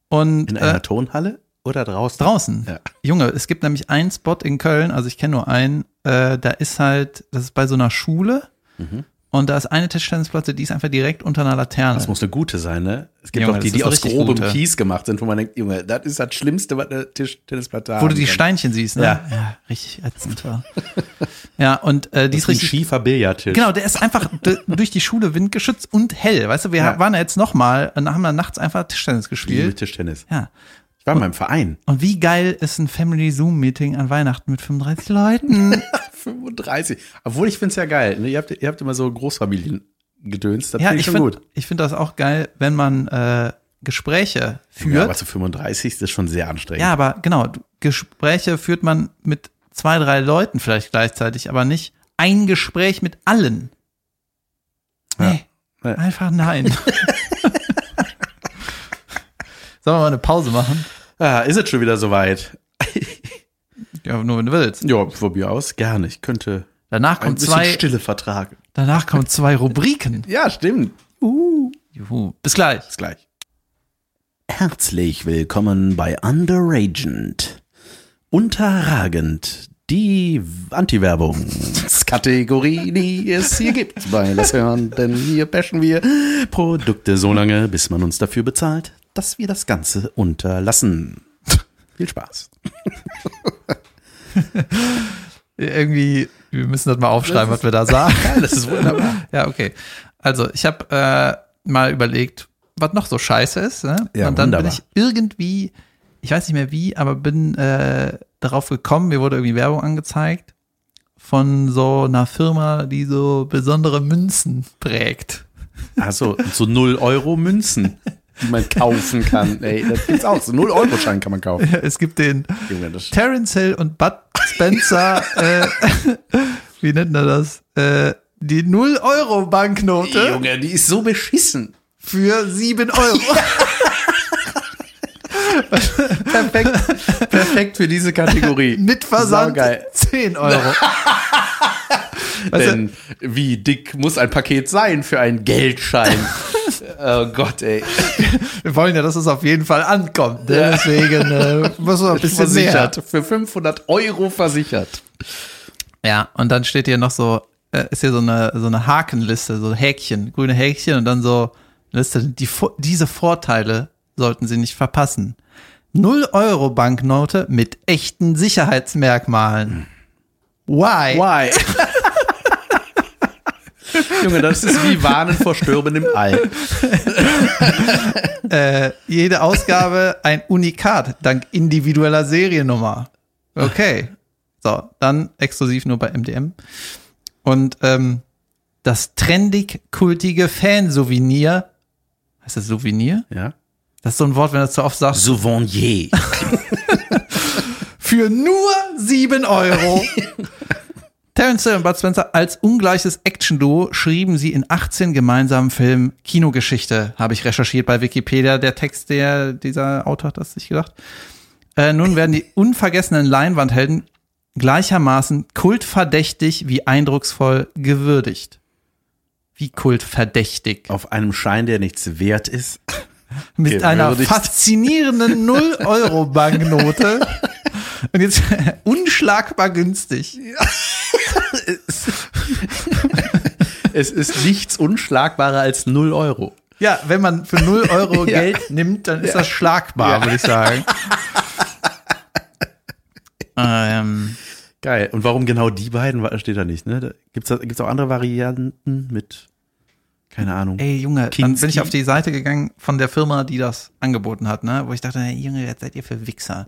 Speaker 2: Und
Speaker 1: In einer
Speaker 2: äh,
Speaker 1: Turnhalle oder draußen?
Speaker 2: draußen.
Speaker 1: Ja.
Speaker 2: Junge, es gibt nämlich einen Spot in Köln, also ich kenne nur einen, äh, da ist halt, das ist bei so einer Schule
Speaker 1: Mhm.
Speaker 2: und da ist eine Tischtennisplatte, die ist einfach direkt unter einer Laterne.
Speaker 1: Das muss eine gute sein, ne? Es gibt
Speaker 2: Junge,
Speaker 1: auch die, die aus
Speaker 2: richtig
Speaker 1: grobem
Speaker 2: gute.
Speaker 1: Kies gemacht sind, wo man denkt, Junge, das ist das Schlimmste, was eine Tischtennisplatte
Speaker 2: Wo
Speaker 1: haben
Speaker 2: du die
Speaker 1: kann.
Speaker 2: Steinchen siehst, ne?
Speaker 1: Ja.
Speaker 2: richtig ätzend. war. *laughs* ja, und äh, die
Speaker 1: Das
Speaker 2: ist
Speaker 1: ist ein
Speaker 2: richtig
Speaker 1: schiefer Billardtisch.
Speaker 2: Genau, der ist einfach durch die Schule windgeschützt und hell. Weißt du, wir
Speaker 1: Ja.
Speaker 2: waren da jetzt nochmal und haben dann nachts einfach Tischtennis
Speaker 1: Ich liebe
Speaker 2: gespielt.
Speaker 1: Tischtennis.
Speaker 2: Ja.
Speaker 1: Ich war in meinem Verein.
Speaker 2: Und wie geil ist ein Family Zoom Meeting an Weihnachten mit 35 Leuten? *laughs*
Speaker 1: 35. Obwohl ich finde es ja geil. Ne? Ihr, habt, ihr habt immer so Großfamilien gedönst. Das
Speaker 2: ja,
Speaker 1: finde ich
Speaker 2: ich
Speaker 1: schon
Speaker 2: finde
Speaker 1: gut.
Speaker 2: ich finde das auch geil, wenn man äh, Gespräche
Speaker 1: Ja,
Speaker 2: führt.
Speaker 1: aber zu 35 ist das schon sehr anstrengend.
Speaker 2: Ja, aber genau, Gespräche führt man mit zwei, drei Leuten vielleicht gleichzeitig, aber nicht ein Gespräch mit allen.
Speaker 1: Ja.
Speaker 2: Nee,
Speaker 1: Ja.
Speaker 2: einfach nein. *laughs* Sollen wir mal eine Pause machen?
Speaker 1: Ah, ist es schon wieder soweit?
Speaker 2: Ja, nur wenn du willst.
Speaker 1: Ja, von mir aus gerne. Ich könnte
Speaker 2: Danach kommen
Speaker 1: bisschen
Speaker 2: zwei,
Speaker 1: Stille vertragen.
Speaker 2: danach kommen zwei *laughs* Rubriken.
Speaker 1: Ja, stimmt.
Speaker 2: Juhu. Bis gleich.
Speaker 1: Bis gleich. Herzlich willkommen bei Underagent. Unterragend. Die Anti-Werbung-Kategorie, die es hier gibt bei Lass hören, denn hier bashen wir Produkte so lange, bis man uns dafür bezahlt, dass wir das Ganze unterlassen. *laughs* Viel Spaß. *laughs*
Speaker 2: Irgendwie, wir müssen das mal aufschreiben, was wir da sagen. *laughs*
Speaker 1: Ja, das ist wunderbar.
Speaker 2: Ja, okay. Also, ich habe äh, mal überlegt, was noch so scheiße ist. Ne?
Speaker 1: Ja,
Speaker 2: und dann
Speaker 1: wunderbar.
Speaker 2: bin ich irgendwie, ich weiß nicht mehr wie, aber bin äh, darauf gekommen, mir wurde irgendwie Werbung angezeigt von so einer Firma, die so besondere Münzen prägt.
Speaker 1: Also so 0 Euro Münzen, die man kaufen kann. Ey, das gibt's auch. So 0 Euro Schein kann man kaufen. *laughs*
Speaker 2: Es gibt den
Speaker 1: Junge, das
Speaker 2: Terence Hill und Bud Spencer, *laughs* äh, *laughs* wie nennt man das? Äh, die 0-Euro-Banknote
Speaker 1: Junge, die ist so beschissen.
Speaker 2: für 7 Euro.
Speaker 1: Perfekt, perfekt für diese Kategorie.
Speaker 2: Mit Versand
Speaker 1: Saugeil.
Speaker 2: 10 Euro.
Speaker 1: Denn wie dick muss ein Paket sein für einen Geldschein? Oh Gott, ey. *laughs*
Speaker 2: wir wollen ja, dass es auf jeden Fall ankommt. Ne? Deswegen äh, muss man ein *laughs* bisschen mehr.
Speaker 1: Versichert. Für 500 Euro versichert.
Speaker 2: Ja, und dann steht hier noch so, äh, ist hier so eine, so eine Hakenliste, so Häkchen, grüne Häkchen und dann so Liste, die, diese Vorteile sollten Sie nicht verpassen. 0 Euro Banknote mit echten Sicherheitsmerkmalen. Why?
Speaker 1: Why? *laughs* *laughs* Junge, das ist wie Warnen vor Stürmen im All. *laughs*
Speaker 2: Äh, jede Ausgabe ein Unikat dank individueller Seriennummer. Okay. So, dann exklusiv nur bei MDM. Und ähm, das trendig-kultige Fansouvenir. Heißt das Souvenir?
Speaker 1: Ja.
Speaker 2: Das ist so ein Wort, wenn du es zu oft sagst.
Speaker 1: Souvenir. *laughs*
Speaker 2: Für nur 7 Euro. Terence Hill und Bud Spencer als ungleiches Action-Duo schrieben sie in 18 gemeinsamen Filmen Kinogeschichte, habe ich recherchiert bei Wikipedia. Der Text, der dieser Autor hat das sich gedacht. Äh, nun werden die unvergessenen Leinwandhelden gleichermaßen kultverdächtig wie eindrucksvoll gewürdigt. Wie kultverdächtig.
Speaker 1: Auf einem Schein, der nichts wert ist. *laughs*
Speaker 2: Mit einer
Speaker 1: Gewürdigt.
Speaker 2: faszinierenden *laughs* 0-Euro-Banknote. Und jetzt *laughs* unschlagbar günstig. *laughs*
Speaker 1: Es ist nichts unschlagbarer als 0 Euro.
Speaker 2: Ja, wenn man für 0 Euro *laughs*
Speaker 1: Ja.
Speaker 2: Geld nimmt, dann ist das schlagbar,
Speaker 1: Ja.
Speaker 2: würde ich sagen. *laughs* ähm,
Speaker 1: Geil. Und warum genau die beiden, steht da nicht, ne? Da Gibt's, da, gibt's auch andere Varianten mit, keine Ahnung.
Speaker 2: ey, Junge, dann
Speaker 1: Kinski.
Speaker 2: bin ich auf die Seite gegangen von der Firma, die das angeboten hat, ne? Wo ich dachte, hey, Junge, was seid ihr für Wichser?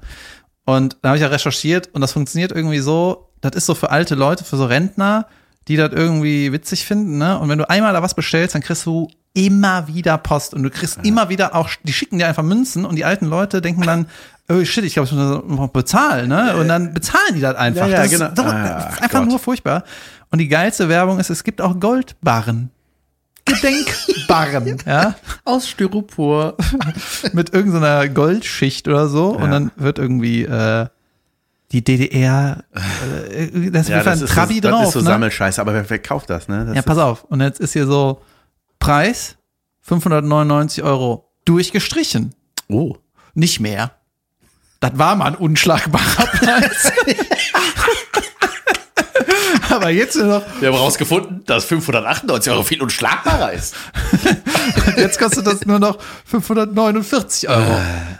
Speaker 2: Und da habe ich ja recherchiert und das funktioniert irgendwie so, das ist so für alte Leute, für so Rentner, die das irgendwie witzig finden, ne? Und wenn du einmal da was bestellst, dann kriegst du immer wieder Post und du kriegst immer wieder auch, die schicken dir einfach Münzen und die alten Leute denken dann, *laughs* oh shit, ich glaube, ich muss das noch bezahlen, ne? Und dann bezahlen die das einfach.
Speaker 1: Ja, ja,
Speaker 2: das
Speaker 1: genau.
Speaker 2: ist, doch,
Speaker 1: Ah,
Speaker 2: das ist einfach
Speaker 1: Gott.
Speaker 2: nur furchtbar. Und die geilste Werbung ist, es gibt auch Goldbarren. Gedenkbarren, *laughs* ja?
Speaker 1: Aus Styropor. *laughs*
Speaker 2: mit irgendeiner Goldschicht oder so und
Speaker 1: Ja.
Speaker 2: dann wird irgendwie äh, die DDR, äh, das
Speaker 1: Ja,
Speaker 2: wird ein
Speaker 1: das ist,
Speaker 2: Trabi
Speaker 1: so, das
Speaker 2: drauf.
Speaker 1: ist so
Speaker 2: ne?
Speaker 1: Sammelscheiße, aber wer, wer kauft das, ne? Das
Speaker 2: Ja,
Speaker 1: ist,
Speaker 2: pass auf. Und jetzt ist hier so Preis 599 Euro durchgestrichen.
Speaker 1: Oh.
Speaker 2: Nicht mehr. Das war mal ein unschlagbarer *laughs* Preis. *laughs* Aber jetzt nur noch,
Speaker 1: Wir haben herausgefunden, dass 598 Euro viel unschlagbarer ist. *laughs*
Speaker 2: jetzt kostet das nur noch 549 Euro.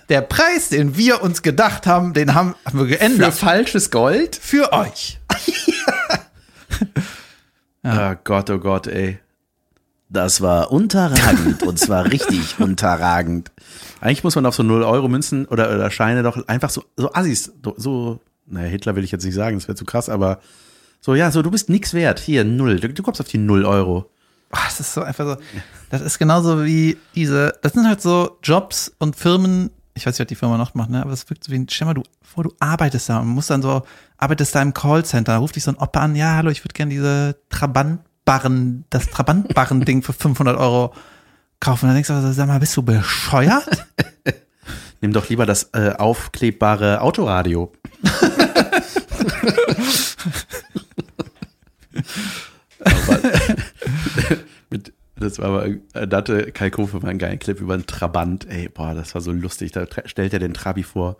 Speaker 2: Der Preis, den wir uns gedacht haben, den haben, haben wir
Speaker 1: Für
Speaker 2: geändert.
Speaker 1: falsches Gold?
Speaker 2: für euch.
Speaker 1: Oh *laughs* Gott, oh Gott, ey. Das war unterragend und zwar richtig unterragend. Eigentlich muss man auf so 0-Euro-Münzen oder, oder Scheine doch einfach so, so Assis, so, so, naja, Hitler will ich jetzt nicht sagen, das wäre zu krass, aber so, ja, so, du bist nix wert. Hier, null. Du, du kommst auf die 0 Euro.
Speaker 2: Boah, das ist so einfach so. Das ist genauso wie diese. Das sind halt so Jobs und Firmen. Ich weiß nicht, was die Firma noch macht, ne? Aber es wirkt so wie ein. Stell mal, du, vor du arbeitest da und musst dann so, arbeitest da im Callcenter, da ruft dich so ein Opa an, ja, hallo, ich würde gerne diese Trabantbarren, das Trabantbarren-Ding für 500 Euro kaufen. Und dann denkst du, also, sag mal, bist du bescheuert? *laughs*
Speaker 1: Nimm doch lieber das äh, aufklebbare Autoradio. *laughs* aber, *laughs* mit, das war aber, äh, da hatte Kai Kofe mal einen geilen Clip über einen Trabant. Ey, boah, das war so lustig. Da stellt er den Trabi vor.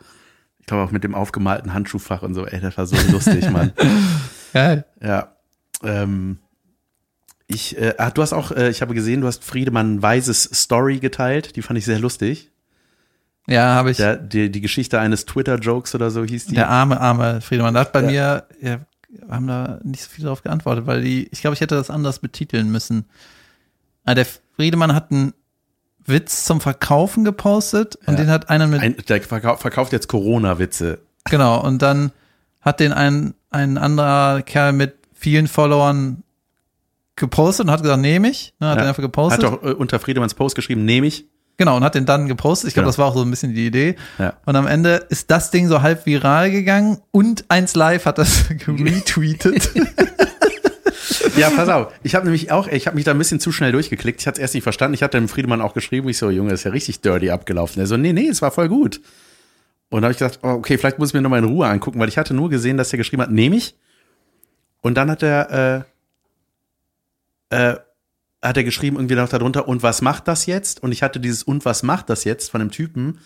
Speaker 1: Ich glaube auch mit dem aufgemalten Handschuhfach und so. Ey, das war so lustig, Mann. *laughs*
Speaker 2: Geil.
Speaker 1: Ja. Ähm, ich, äh, ah, du hast auch, äh, ich habe gesehen, du hast Friedemann Weises Story geteilt. Die fand ich sehr lustig.
Speaker 2: Ja, habe ich.
Speaker 1: Der, die, die Geschichte eines Twitter-Jokes oder so hieß die.
Speaker 2: Der arme, arme Friedemann. Da hat bei
Speaker 1: Ja.
Speaker 2: mir, haben da nicht so viel drauf geantwortet, weil die, ich glaube, ich hätte das anders betiteln müssen. Ah, der Friedemann hat einen Witz zum Verkaufen gepostet und
Speaker 1: Ja.
Speaker 2: den hat einer mit,
Speaker 1: Ein, der verkau verkauft jetzt Corona-Witze.
Speaker 2: genau, und dann hat den ein, ein anderer Kerl mit vielen Followern gepostet und hat gesagt, nehme ich. Ne, hat
Speaker 1: Ja.
Speaker 2: er einfach gepostet.
Speaker 1: Hat doch äh, unter Friedemanns Post geschrieben, nehme ich.
Speaker 2: Genau, und hat den dann gepostet. Ich glaube,
Speaker 1: Genau.
Speaker 2: das war auch so ein bisschen die Idee.
Speaker 1: Ja.
Speaker 2: Und am Ende ist das Ding so halb viral gegangen und eins live hat das *laughs* retweetet. *laughs*
Speaker 1: Ja, pass auf. Ich habe nämlich auch, ich habe mich da ein bisschen zu schnell durchgeklickt. Ich hatte es erst nicht verstanden. Ich hatte dem Friedemann auch geschrieben. Ich so, Junge, das ist ja richtig dirty abgelaufen. Er so, nee, nee, es war voll gut. Und da habe ich gedacht, oh, okay, vielleicht muss ich mir nochmal in Ruhe angucken, weil ich hatte nur gesehen, dass er geschrieben hat, nehme ich. Und dann hat er, äh, äh, hat er geschrieben irgendwie noch darunter, und was macht das jetzt? Und ich hatte dieses und was macht das jetzt von dem Typen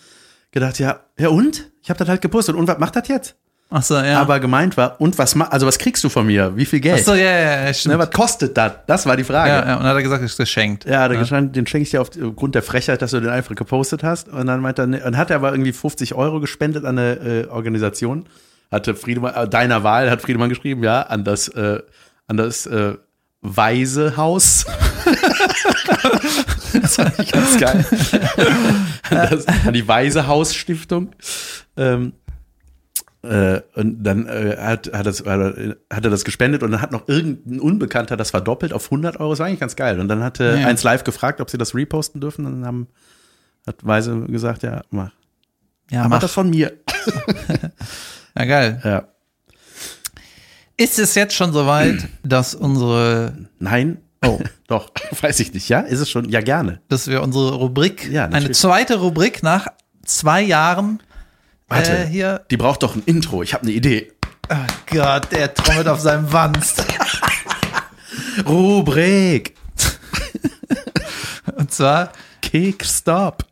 Speaker 1: gedacht, ja, ja und? Ich habe das halt gepostet. Und was macht das jetzt?
Speaker 2: Ach so, ja.
Speaker 1: Aber gemeint war, und was ma also was kriegst du von mir? Wie viel Geld?
Speaker 2: Ach so, ja, ja, ja,
Speaker 1: Ne,
Speaker 2: stimmt.
Speaker 1: was kostet das? Das war die Frage.
Speaker 2: ja,
Speaker 1: Ja,
Speaker 2: ja, und dann hat er gesagt, es ist geschenkt.
Speaker 1: der Geschein- den schenke ich dir aufgrund der Frechheit, dass du den einfach gepostet hast. Und dann meint er, ne, und hat er aber irgendwie 50 Euro gespendet an eine äh, Organisation. Hatte Friedemann, äh, deiner Wahl, hat Friedemann geschrieben, ja, an das, äh, an das äh, Waisehaus. *laughs* das fand ich ganz geil. das, an die Waisehaus-Stiftung. Ähm, äh, und dann äh, hat, hat, das, hat, er, hat er das gespendet und dann hat noch irgendein Unbekannter das verdoppelt auf 100 Euro. Das war eigentlich ganz geil. Und dann hatte
Speaker 2: Ja.
Speaker 1: eins live gefragt, ob sie das reposten dürfen. Und dann haben, hat Weise gesagt, ja, mach.
Speaker 2: Ja,
Speaker 1: Aber
Speaker 2: mach.
Speaker 1: das von mir. *laughs*
Speaker 2: Ja, geil.
Speaker 1: Ja.
Speaker 2: Ist es jetzt schon soweit, *clears throat* dass unsere,
Speaker 1: Nein.
Speaker 2: Oh. *laughs*
Speaker 1: Doch, weiß ich nicht. Ja, ist es schon? Ja, gerne.
Speaker 2: dass wir unsere Rubrik,
Speaker 1: Ja,
Speaker 2: eine zweite Rubrik nach zwei Jahren
Speaker 1: Warte,
Speaker 2: äh, hier.
Speaker 1: die braucht doch ein Intro. Ich habe eine Idee.
Speaker 2: Oh Gott, der trommelt auf seinem Wanst. *laughs*
Speaker 1: Rubrik.
Speaker 2: Und zwar
Speaker 1: Kickstop.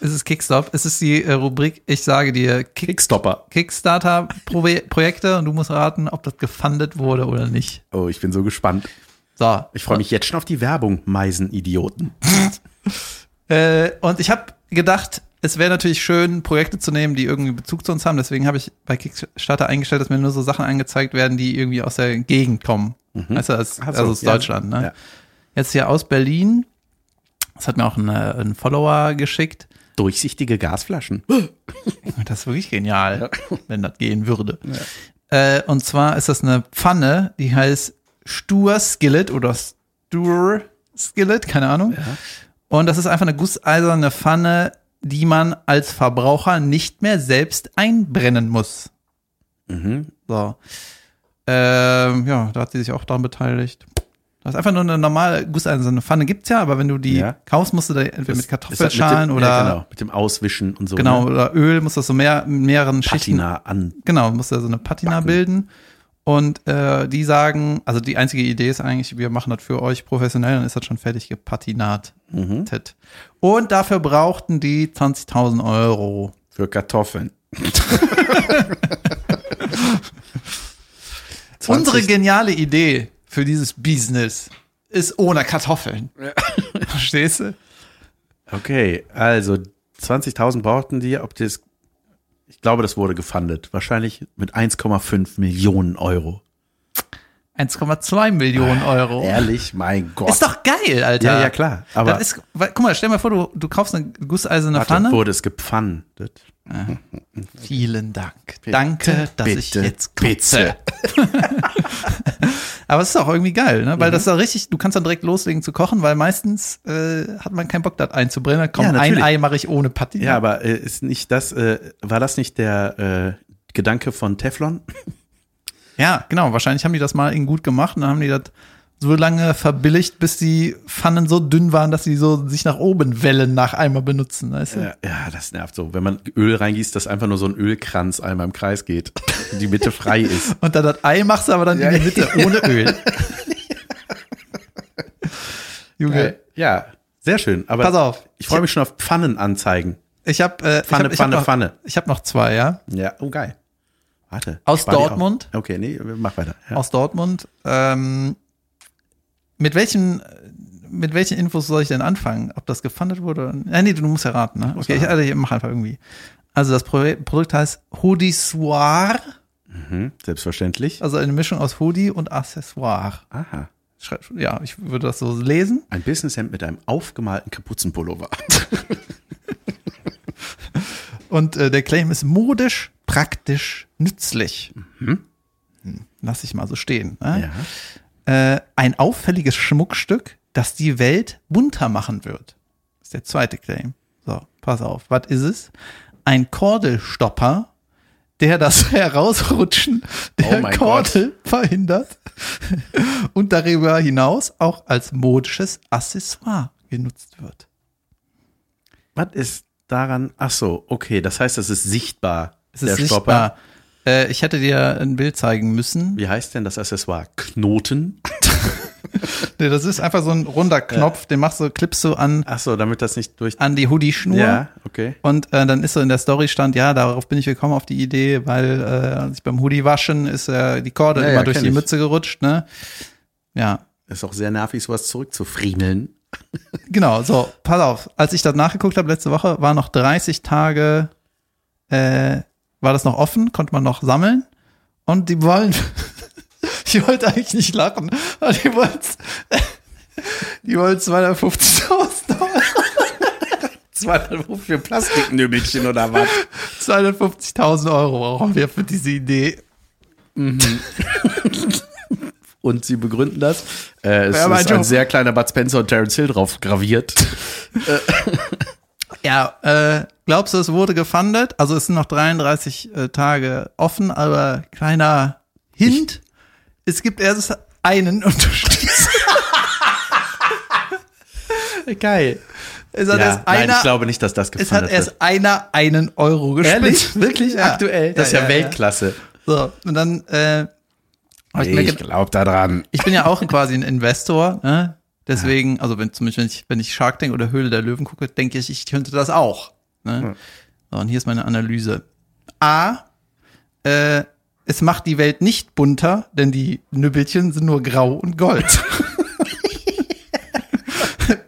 Speaker 2: Ist es Kickstop. Es ist die äh, Rubrik, ich sage dir Kick
Speaker 1: Kickstopper.
Speaker 2: Kickstarter-Projekte und du musst raten, ob das gefundet wurde oder nicht.
Speaker 1: Oh, ich bin so gespannt.
Speaker 2: So.
Speaker 1: Ich freue mich jetzt schon auf die Werbung, Meisenidioten. *laughs*
Speaker 2: Äh, und ich habe gedacht, es wäre natürlich schön, Projekte zu nehmen, die irgendwie Bezug zu uns haben. Deswegen habe ich bei Kickstarter eingestellt, dass mir nur so Sachen angezeigt werden, die irgendwie aus der Gegend kommen. Weißt du, als,
Speaker 1: Ach so,
Speaker 2: also aus
Speaker 1: ja.
Speaker 2: Deutschland. Ne?
Speaker 1: Ja.
Speaker 2: Jetzt hier aus Berlin. Das hat mir auch ein, äh, ein Follower geschickt.
Speaker 1: Durchsichtige Gasflaschen. *gasps*
Speaker 2: Das ist wirklich genial, wenn das gehen würde. Äh, und zwar ist das eine Pfanne, die heißt Stur Skillet oder Stur Skillet, keine Ahnung. Und das ist einfach eine gusseiserne Pfanne, die man als Verbraucher nicht mehr selbst einbrennen muss.
Speaker 1: Mhm.
Speaker 2: So. Ähm, ja, da hat sie sich auch daran beteiligt. Das ist einfach nur eine normale gusseiserne Pfanne, gibt's ja, aber wenn du die
Speaker 1: Ja.
Speaker 2: kaufst, musst du da entweder mit Kartoffelschalen
Speaker 1: mit dem,
Speaker 2: oder
Speaker 1: Ja, genau, mit dem Auswischen und so.
Speaker 2: genau
Speaker 1: Ne?
Speaker 2: oder Öl, musst das so mehr mehreren Schichten
Speaker 1: Patina an.
Speaker 2: Genau, muss da so eine Patina
Speaker 1: Backen.
Speaker 2: bilden. Und äh, die sagen, also die einzige Idee ist eigentlich, wir machen das für euch professionell, dann ist das schon fertig gepatinat.
Speaker 1: Mhm.
Speaker 2: Und dafür brauchten die 20.000 Euro.
Speaker 1: Für Kartoffeln. *laughs* *laughs*
Speaker 2: Unsere geniale Idee für dieses Business ist ohne Kartoffeln. *laughs* Verstehst du?
Speaker 1: Okay, also 20.000 brauchten die, ob das, ich glaube, das wurde gefundet. Wahrscheinlich mit 1,5 Millionen Euro.
Speaker 2: 1,2 Millionen Euro.
Speaker 1: Ehrlich, mein Gott.
Speaker 2: Ist doch geil, Alter.
Speaker 1: Ja, ja, klar. Aber
Speaker 2: das ist, guck mal, stell dir mal vor, du, du kaufst eine gusseiserne
Speaker 1: warte,
Speaker 2: Pfanne.
Speaker 1: wurde es gepfandet. *laughs*
Speaker 2: Vielen Dank. Danke, dass ich
Speaker 1: bitte,
Speaker 2: jetzt kotze.
Speaker 1: bitte. *laughs*
Speaker 2: Aber es ist auch irgendwie geil, ne? Weil das da richtig, du kannst dann direkt loslegen zu kochen, weil meistens äh, hat man keinen Bock, das einzubrennen. Komm,
Speaker 1: Ja,
Speaker 2: ein. Ei mache ich ohne Patina.
Speaker 1: Ja, aber äh, ist nicht das, äh, war das nicht der äh, Gedanke von Teflon?
Speaker 2: Ja, genau. Wahrscheinlich haben die das mal irgendwie gut gemacht und dann haben die das so lange verbilligt, bis die Pfannen so dünn waren, dass sie so sich nach oben wellen nach einmal benutzen. Weißt du?
Speaker 1: Ja, ja, das nervt so. Wenn man Öl reingießt, dass einfach nur so ein Ölkranz einmal im Kreis geht, *laughs* die Mitte frei ist.
Speaker 2: Und dann das Ei machst du aber dann
Speaker 1: Ja,
Speaker 2: in die Mitte ohne Öl. *laughs* Junge,
Speaker 1: Äh, ja, sehr schön. Aber
Speaker 2: pass auf.
Speaker 1: ich freue mich schon auf Pfannenanzeigen.
Speaker 2: Ich habe äh,
Speaker 1: Pfanne,
Speaker 2: ich hab, ich hab
Speaker 1: Pfanne,
Speaker 2: noch,
Speaker 1: Pfanne.
Speaker 2: Ich habe noch zwei, ja.
Speaker 1: Ja, oh geil. Warte.
Speaker 2: Aus Dortmund?
Speaker 1: Okay, nee, mach weiter. Ja.
Speaker 2: aus Dortmund. Ähm, mit welchen mit welchen Infos soll ich denn anfangen? Ob das gefundet wurde? Äh, nee, du musst ja raten. Ne? Okay, ich, also ich mach einfach irgendwie. Also das Pro Produkt heißt Hoodie Soir,
Speaker 1: Mhm, selbstverständlich.
Speaker 2: also eine Mischung aus Hoodie und Accessoire.
Speaker 1: Aha.
Speaker 2: Schrei- Ja, ich würde das so lesen.
Speaker 1: Ein Businesshemd mit einem aufgemalten Kapuzenpullover. *laughs*
Speaker 2: Und äh, der Claim ist modisch, praktisch, nützlich. Hm, lass ich mal so stehen. Ne? Äh, ein auffälliges Schmuckstück, das die Welt bunter machen wird. Das ist der zweite Claim. So, pass auf. Was ist es? Ein Kordelstopper, der das *laughs* Herausrutschen der
Speaker 1: Oh
Speaker 2: Kordel verhindert *laughs* und darüber hinaus auch als modisches Accessoire genutzt wird.
Speaker 1: Was ist daran? Ach so, okay, das heißt, es ist sichtbar.
Speaker 2: Es ist sichtbar. Äh, ich hätte dir ein Bild zeigen müssen.
Speaker 1: Wie heißt denn das Accessoire? Knoten? *laughs*
Speaker 2: Nee, das ist einfach so ein runder Knopf, den machst du, klippst du an,
Speaker 1: Ach so, damit das nicht durch.
Speaker 2: an die Hoodie-Schnur.
Speaker 1: Ja, okay.
Speaker 2: Und äh, dann ist so in der Story stand, ja, darauf bin ich gekommen auf die Idee, weil äh, als ich beim Hoodie waschen ist äh, die Kordel
Speaker 1: Ja,
Speaker 2: immer
Speaker 1: ja,
Speaker 2: durch die
Speaker 1: ich.
Speaker 2: Mütze gerutscht, ne? Ja,
Speaker 1: Ist auch sehr nervig, sowas zurückzufriemeln. *laughs*
Speaker 2: genau. So, pass auf. Als ich das nachgeguckt habe letzte Woche, war noch 30 Tage, äh, war das noch offen, konnte man noch sammeln. Und die wollen, *laughs* ich wollte eigentlich nicht lachen, aber *laughs* die wollen, die wollen 250.000 Euro. *laughs*
Speaker 1: 200 für Plastiknübelchen oder was?
Speaker 2: 250.000 Euro brauchen wir für diese Idee.
Speaker 1: Und sie begründen das. Äh, es
Speaker 2: Ja,
Speaker 1: ist ein
Speaker 2: Job.
Speaker 1: sehr kleiner Bud Spencer und Terence Hill drauf graviert.
Speaker 2: Ja, äh, glaubst du, es wurde gefundet? Also es sind noch 33 äh, Tage offen, aber kleiner Hint, es gibt erst einen *laughs* Unterstützer. *laughs*
Speaker 1: Geil.
Speaker 2: Es hat
Speaker 1: Ja,
Speaker 2: erst
Speaker 1: nein,
Speaker 2: einer,
Speaker 1: ich glaube nicht, dass das
Speaker 2: es hat erst einer einen Euro gespendet.
Speaker 1: Ehrlich? *laughs* Wirklich?
Speaker 2: Ja.
Speaker 1: Aktuell? Das ist ja, Weltklasse.
Speaker 2: So, und dann äh, ich
Speaker 1: Ich glaube da dran.
Speaker 2: ich bin ja auch quasi ein Investor, ne? Deswegen, also wenn zum Beispiel, wenn ich, wenn ich Shark Tank oder Höhle der Löwen gucke, denke ich, ich könnte das auch. Ne? So, und hier ist meine Analyse. A, äh, es macht die Welt nicht bunter, denn die Nübbelchen sind nur grau und gold. *laughs*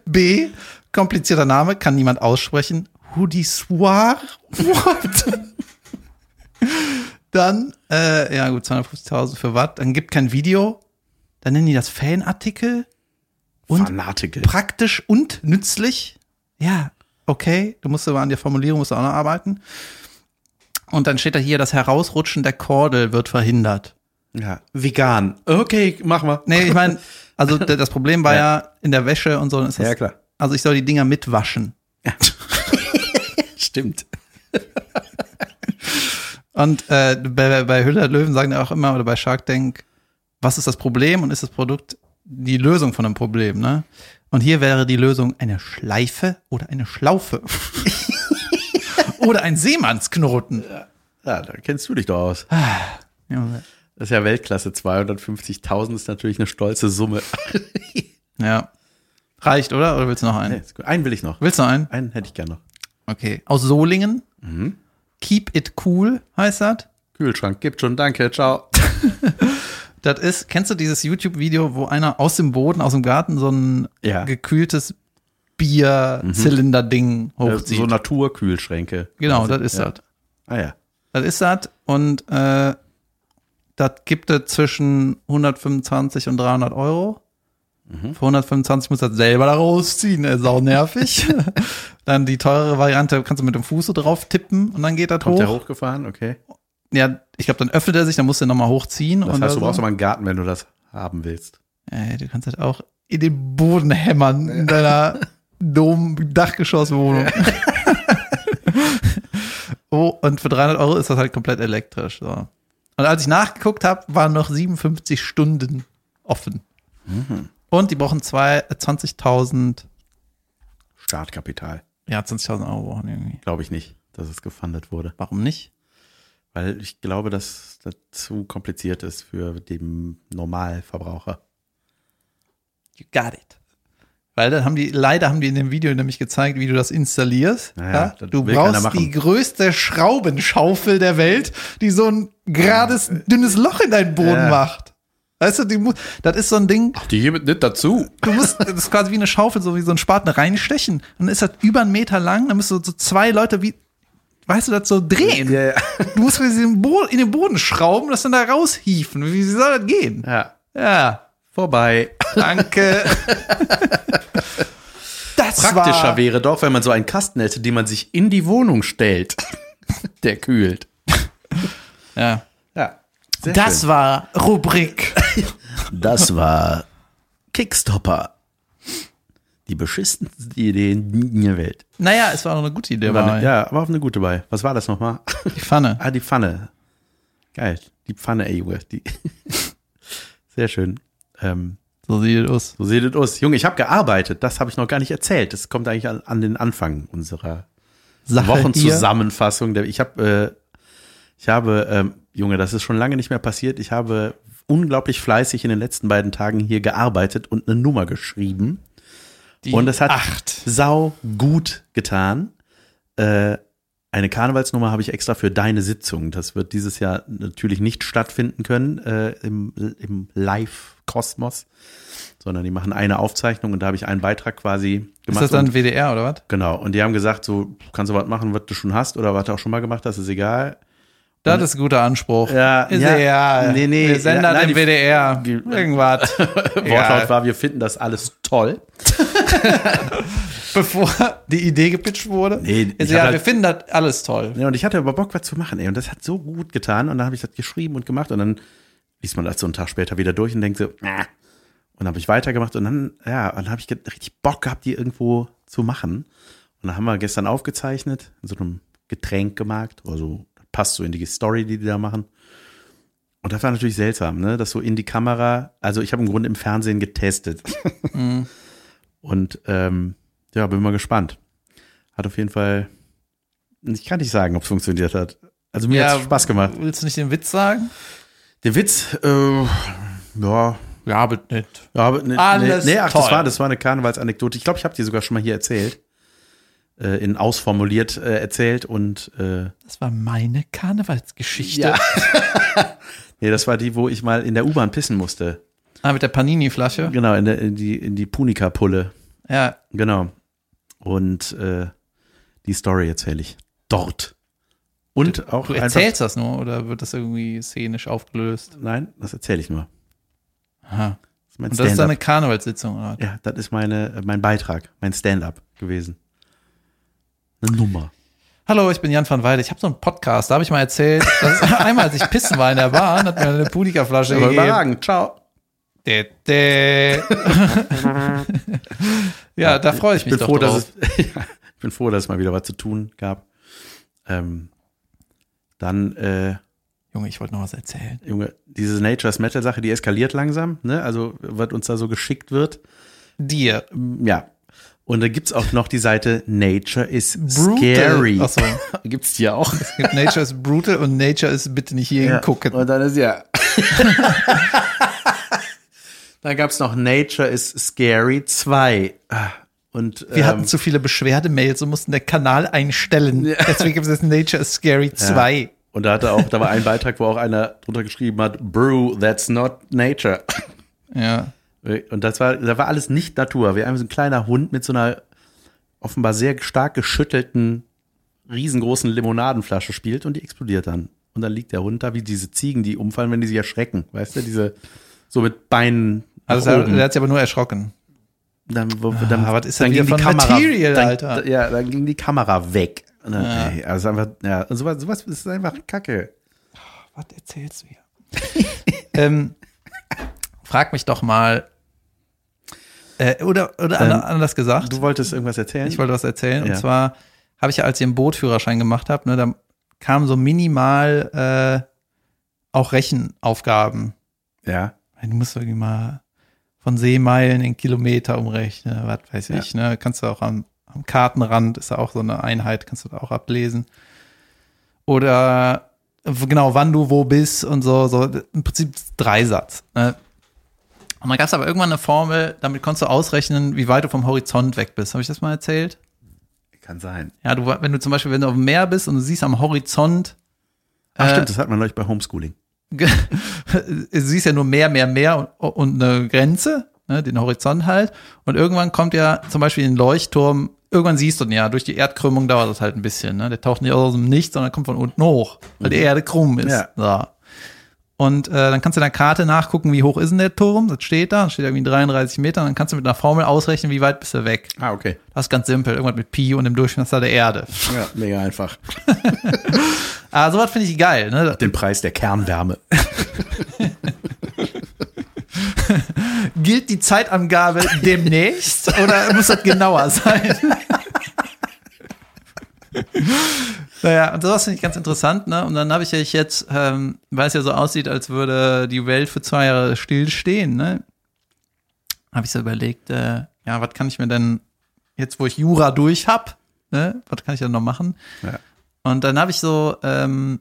Speaker 2: B, komplizierter Name, kann niemand aussprechen. Hoodie-Soir? What? *laughs* Dann, äh, ja gut, 250.000 für was? Dann gibt kein Video. Dann nennen die das Fanartikel. Und
Speaker 1: Fanatikel.
Speaker 2: praktisch und nützlich. Ja, okay. Du musst aber an der Formulierung musst du auch noch arbeiten. Und dann steht da hier, das Herausrutschen der Kordel wird verhindert.
Speaker 1: Ja, vegan. Okay, mach mal.
Speaker 2: Nee, ich meine, *laughs* also das Problem war ja. in der Wäsche und so. Ist das,
Speaker 1: Ja, klar.
Speaker 2: Also ich soll die Dinger mitwaschen. *laughs*
Speaker 1: Stimmt. *laughs*
Speaker 2: Und äh, bei, bei Hülle der Löwen sagen ja auch immer, oder bei Shark Tank, was ist das Problem und ist das Produkt die Lösung von einem Problem, ne? Und hier wäre die Lösung eine Schleife oder eine Schlaufe. *laughs* oder ein Seemannsknoten.
Speaker 1: Ja, da kennst du dich doch aus.
Speaker 2: Junge.
Speaker 1: Das ist ja Weltklasse. 250.000 ist natürlich eine stolze Summe. *laughs*
Speaker 2: Ja. Reicht, oder? Oder willst du noch einen?
Speaker 1: Nee. Einen will ich noch.
Speaker 2: Willst du noch einen?
Speaker 1: Einen hätte ich gerne noch.
Speaker 2: Okay. Aus Solingen. Keep it cool heißt das.
Speaker 1: Kühlschrank gibt schon, danke, ciao. *laughs*
Speaker 2: Das ist, kennst du dieses YouTube-Video, wo einer aus dem Boden, aus dem Garten so ein
Speaker 1: Ja.
Speaker 2: gekühltes Bier-Zylinder-Ding
Speaker 1: Äh,
Speaker 2: hochzieht?
Speaker 1: So Naturkühlschränke.
Speaker 2: genau,
Speaker 1: quasi.
Speaker 2: das ist
Speaker 1: ja.
Speaker 2: das.
Speaker 1: Ah ja.
Speaker 2: Das ist das. Und äh, das gibt es zwischen 125 und 300 Euro.
Speaker 1: Mhm.
Speaker 2: Für 125 muss das selber da rausziehen, ist auch nervig. *laughs* dann die teurere Variante kannst du mit dem Fuß so drauf tippen und dann geht das
Speaker 1: Kommt
Speaker 2: hoch.
Speaker 1: der hochgefahren? Okay.
Speaker 2: Ja, ich glaube, dann öffnet er sich, dann musst du ihn nochmal hochziehen.
Speaker 1: Das heißt, du
Speaker 2: so.
Speaker 1: brauchst aber einen Garten, wenn du das haben willst.
Speaker 2: Ey, du kannst halt auch in den Boden hämmern in deiner *laughs* Dom-Dachgeschosswohnung. *laughs* oh, und für 300 Euro ist das halt komplett elektrisch. So. Und als ich nachgeguckt habe, waren noch 57 Stunden offen. Und die brauchen zwei- äh, 20.000,
Speaker 1: Startkapital.
Speaker 2: ja, 20.000 Euro brauchen irgendwie.
Speaker 1: Glaube ich nicht, dass es gefundet wurde.
Speaker 2: Warum nicht?
Speaker 1: Weil ich glaube, dass das zu kompliziert ist für den Normalverbraucher.
Speaker 2: You got it. Weil dann haben die, leider haben die in dem Video nämlich gezeigt, wie du das installierst.
Speaker 1: Naja,
Speaker 2: ja?
Speaker 1: das
Speaker 2: Du brauchst die größte Schraubenschaufel der Welt, die so ein gerades, dünnes Loch in deinen Boden
Speaker 1: Ja.
Speaker 2: macht. Weißt du, die, mu- das ist so ein Ding,
Speaker 1: Die hier mit nicht dazu.
Speaker 2: du musst, das ist quasi wie eine Schaufel, so wie so ein Spaten reinstechen. Dann ist das über einen Meter lang, dann müsst du so zwei Leute wie, weißt du, das so drehen.
Speaker 1: Ja, ja.
Speaker 2: Du musst in den Boden schrauben, das dann da raushieven. Wie soll das gehen?
Speaker 1: ja.
Speaker 2: Ja,
Speaker 1: Vorbei.
Speaker 2: danke. *laughs* Das
Speaker 1: Praktischer
Speaker 2: war,
Speaker 1: wäre doch, wenn man so einen Kasten hätte, den man sich in die Wohnung stellt. *laughs* Der kühlt. *laughs*
Speaker 2: Ja.
Speaker 1: Ja.
Speaker 2: Das
Speaker 1: schön.
Speaker 2: war Rubrik.
Speaker 1: Das war Kickstopper. Die beschissensten Ideen der Welt.
Speaker 2: Naja, es war auch eine gute Idee.
Speaker 1: War
Speaker 2: War
Speaker 1: eine, ja, aber auf eine gute bei. Was war das nochmal?
Speaker 2: Die Pfanne.
Speaker 1: ah, die Pfanne. Geil. Die Pfanne, ey, Junge. Die *laughs* Sehr schön. Ähm,
Speaker 2: So sieht es aus.
Speaker 1: so seht es aus. Junge, ich habe gearbeitet. Das habe ich noch gar nicht erzählt. Das kommt eigentlich an, an den Anfang unserer
Speaker 2: Sache
Speaker 1: Wochenzusammenfassung. Der- Ich habe, äh, ich habe, ähm, Junge, das ist schon lange nicht mehr passiert. Ich habe unglaublich fleißig in den letzten beiden Tagen hier gearbeitet und eine Nummer geschrieben.
Speaker 2: Die
Speaker 1: und es hat
Speaker 2: acht.
Speaker 1: sau gut getan. Äh, eine Karnevalsnummer habe ich extra für deine Sitzung. Das wird dieses Jahr natürlich nicht stattfinden können äh, im, im Live-Kosmos, sondern die machen eine Aufzeichnung und da habe ich einen Beitrag quasi
Speaker 2: Ist
Speaker 1: gemacht.
Speaker 2: das dann
Speaker 1: und,
Speaker 2: WDR oder was?
Speaker 1: genau. Und die haben gesagt, so kannst du was machen, was du schon hast oder was du auch schon mal gemacht hast, ist egal.
Speaker 2: Das ist ein guter Anspruch.
Speaker 1: Ja,
Speaker 2: ist
Speaker 1: ja.
Speaker 2: ja.
Speaker 1: Nee, nee,
Speaker 2: Wir senden
Speaker 1: ja,
Speaker 2: das
Speaker 1: nein,
Speaker 2: im WDR.
Speaker 1: die-
Speaker 2: Irgendwas. *laughs*
Speaker 1: Wortlaut war, wir finden das alles toll. *laughs*
Speaker 2: Bevor die Idee gepitcht wurde.
Speaker 1: Nee, hab
Speaker 2: ja,
Speaker 1: halt-
Speaker 2: wir finden das alles toll.
Speaker 1: Ja, und ich hatte aber Bock, was zu machen, ey. Und das hat so gut getan. Und dann habe ich das geschrieben und gemacht. Und dann liest man das so einen Tag später wieder durch und denkt so, äh. Und dann habe ich weitergemacht. Und dann, ja, und dann habe ich richtig Bock gehabt, die irgendwo zu machen. Und dann haben wir gestern aufgezeichnet, in so einem Getränkmarkt. Also passt so in die Story, die die da machen. Und das war natürlich seltsam, ne? Das so in die Kamera, also ich habe im Grunde im Fernsehen getestet. *laughs* Und ähm, ja, bin mal gespannt. Hat auf jeden Fall, ich kann nicht sagen, ob es funktioniert hat. Also mir
Speaker 2: Ja,
Speaker 1: hat Spaß gemacht.
Speaker 2: Willst du nicht den Witz sagen?
Speaker 1: Der Witz, äh, ja,
Speaker 2: Ja, aber nicht.
Speaker 1: ja, aber ne,
Speaker 2: Alles
Speaker 1: nee, nee, ach,
Speaker 2: toll.
Speaker 1: das war, das war eine Karnevalsanekdote. Ich glaube, ich habe die sogar schon mal hier erzählt. Äh, in ausformuliert äh, erzählt und äh,
Speaker 2: Das war meine Karnevalsgeschichte.
Speaker 1: Ja. *laughs* nee, das war die, wo ich mal in der U-Bahn pissen musste.
Speaker 2: Ah, mit der Panini-Flasche.
Speaker 1: Genau, in, der, in die, in die Punika-Pulle.
Speaker 2: Ja.
Speaker 1: Genau. Und äh, die Story erzähle ich dort. Und auch
Speaker 2: Du erzählst das nur oder wird das irgendwie szenisch aufgelöst?
Speaker 1: Nein, das erzähle ich nur.
Speaker 2: Aha.
Speaker 1: Das ist mein
Speaker 2: Und das ist deine Karnevalssitzung, oder?
Speaker 1: Ja, das ist meine, äh, mein Beitrag, mein Stand-up gewesen. Eine Nummer.
Speaker 2: Hallo, ich bin Jan van Weide. Ich habe so einen Podcast, da habe ich mal erzählt, dass *laughs* einmal, als ich pissen war in der Bahn, hat mir eine Punika-Flasche gegeben.
Speaker 1: überragend. Ciao.
Speaker 2: Dä, dä. *laughs* ja, da freue ich
Speaker 1: Ich
Speaker 2: mich
Speaker 1: bin
Speaker 2: doch
Speaker 1: froh,
Speaker 2: drauf.
Speaker 1: dass es, *laughs* ich bin froh, dass es mal wieder was zu tun gab. Ähm, dann, äh,
Speaker 2: Junge, ich wollte noch was erzählen.
Speaker 1: Junge, diese Nature's Metal Sache, die eskaliert langsam, ne? Also, was uns da so geschickt wird.
Speaker 2: Dir.
Speaker 1: Ja. Und da gibt's auch noch die Seite Nature is Scary.
Speaker 2: Achso. *laughs*
Speaker 1: Gibt's die auch?
Speaker 2: Es gibt Nature is brutal und Nature ist bitte nicht hier hingucken.
Speaker 1: Und dann ist ja. Dann gab's noch Nature is Scary 2. Ah, Und
Speaker 2: Wir
Speaker 1: ähm,
Speaker 2: hatten zu viele Beschwerdemails und mussten den Kanal einstellen. Deswegen gibt es jetzt Nature is Scary 2.
Speaker 1: und da hatte auch, da war ein Beitrag, wo auch einer drunter geschrieben hat, Brew, that's not nature.
Speaker 2: Ja.
Speaker 1: Und das war, da war alles nicht Natur. Wir haben so ein kleiner Hund mit so einer offenbar sehr stark geschüttelten, riesengroßen Limonadenflasche spielt und die explodiert dann. Und dann liegt der Hund da wie diese Ziegen, die umfallen, wenn die sich erschrecken. Weißt du, diese, so mit Beinen.
Speaker 2: Also er, er hat sich aber nur erschrocken.
Speaker 1: dann, wo, dann,
Speaker 2: Ah, was ist
Speaker 1: dann ging die
Speaker 2: von
Speaker 1: Kamera,
Speaker 2: Material,
Speaker 1: dann,
Speaker 2: Alter?
Speaker 1: Ja, dann ging die Kamera weg. Dann,
Speaker 2: Ja.
Speaker 1: ey, also einfach, ja, und sowas, sowas ist einfach Kacke.
Speaker 2: Was erzählst du hier? *laughs* ähm, frag mich doch mal. Äh, oder oder
Speaker 1: Ähm,
Speaker 2: anders gesagt.
Speaker 1: Du wolltest irgendwas erzählen?
Speaker 2: Ich wollte was erzählen.
Speaker 1: Ja.
Speaker 2: Und zwar habe ich ja, als ich den Bootführerschein gemacht habe, ne, da kamen so minimal äh, auch Rechenaufgaben.
Speaker 1: ja.
Speaker 2: Du musst irgendwie mal von Seemeilen in Kilometer umrechnen, was weiß
Speaker 1: Ja.
Speaker 2: ich. Ne? Kannst du auch am, am Kartenrand, ist da auch so eine Einheit, kannst du da auch ablesen. Oder genau, wann du wo bist und so, so im Prinzip Dreisatz. Ne? Und dann gab es aber irgendwann eine Formel, damit konntest du ausrechnen, wie weit du vom Horizont weg bist. Habe ich das mal erzählt?
Speaker 1: Kann sein.
Speaker 2: Ja, du, wenn du zum Beispiel, wenn du auf dem Meer bist und du siehst am Horizont,
Speaker 1: Ach,
Speaker 2: Äh,
Speaker 1: stimmt, das hat man neulich bei Homeschooling. *laughs*
Speaker 2: siehst ja nur mehr, mehr, mehr und, und eine Grenze, ne, den Horizont halt. Und irgendwann kommt ja zum Beispiel ein Leuchtturm, irgendwann siehst du ihn ja, durch die Erdkrümmung dauert das halt ein bisschen. Ne? Der taucht nicht aus dem Nichts, sondern kommt von unten hoch, weil die Erde krumm ist.
Speaker 1: Ja.
Speaker 2: So. Und äh, dann kannst du in der Karte nachgucken, wie hoch ist denn der Turm? Das steht da, das steht irgendwie 33 Meter. Dann kannst du mit einer Formel ausrechnen, wie weit bist du weg.
Speaker 1: Ah, okay.
Speaker 2: Das ist ganz simpel, irgendwas mit Pi und dem Durchmesser der Erde.
Speaker 1: Ja, mega einfach. *laughs*
Speaker 2: Aber sowas finde ich geil, ne?
Speaker 1: Den Preis der Kernwärme. *laughs*
Speaker 2: Gilt die Zeitangabe demnächst oder muss das genauer sein? *laughs* naja, und sowas finde ich ganz interessant, ne? Und dann habe ich ja jetzt, ähm, weil es ja so aussieht, als würde die Welt für zwei Jahre stillstehen, ne? Habe ich so überlegt, äh, ja, was kann ich mir denn jetzt, wo ich Jura durch hab, ne? Was kann ich denn noch machen?
Speaker 1: Ja.
Speaker 2: Und dann habe ich so, ähm,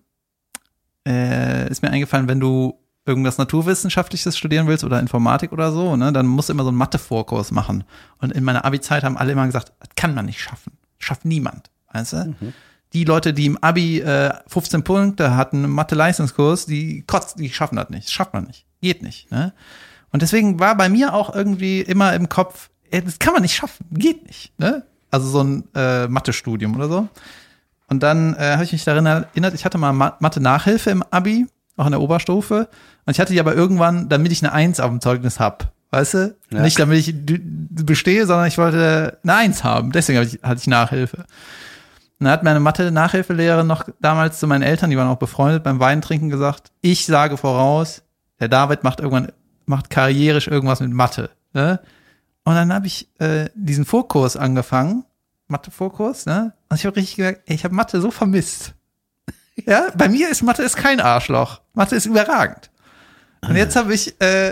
Speaker 2: äh, ist mir eingefallen, wenn du irgendwas Naturwissenschaftliches studieren willst oder Informatik oder so, ne, dann musst du immer so einen Mathe-Vorkurs machen. Und in meiner Abi-Zeit haben alle immer gesagt, das kann man nicht schaffen. Schafft niemand. Weißt du?
Speaker 1: Mhm.
Speaker 2: Die Leute, die im Abi äh, 15 Punkte hatten, Mathe-Leistungskurs, die kotzen, die schaffen das nicht. Das schafft man nicht. Geht nicht. Ne? Und deswegen war bei mir auch irgendwie immer im Kopf, ey, das kann man nicht schaffen. Geht nicht. Ne? Also so ein äh, Mathe-Studium oder so. Und dann äh, habe ich mich daran erinnert, ich hatte mal Ma- Mathe-Nachhilfe im Abi, auch in der Oberstufe. Und ich hatte die aber irgendwann, damit ich eine Eins auf dem Zeugnis hab. Weißt du?
Speaker 1: Ja.
Speaker 2: Nicht damit ich bestehe, sondern ich wollte eine Eins haben. Deswegen hab ich, hatte ich Nachhilfe. Und dann hat meine Mathe-Nachhilfelehrerin noch damals zu meinen Eltern, die waren auch befreundet, beim Weintrinken gesagt, ich sage voraus, der David macht irgendwann, macht karrierisch irgendwas mit Mathe. Ne? Und dann habe ich äh, diesen Vorkurs angefangen, Mathe-Vorkurs, ne? Und ich habe richtig gemerkt, ey, ich habe Mathe so vermisst. *laughs* Ja, bei mir ist Mathe ist kein Arschloch. Mathe ist überragend. Und jetzt habe ich, äh,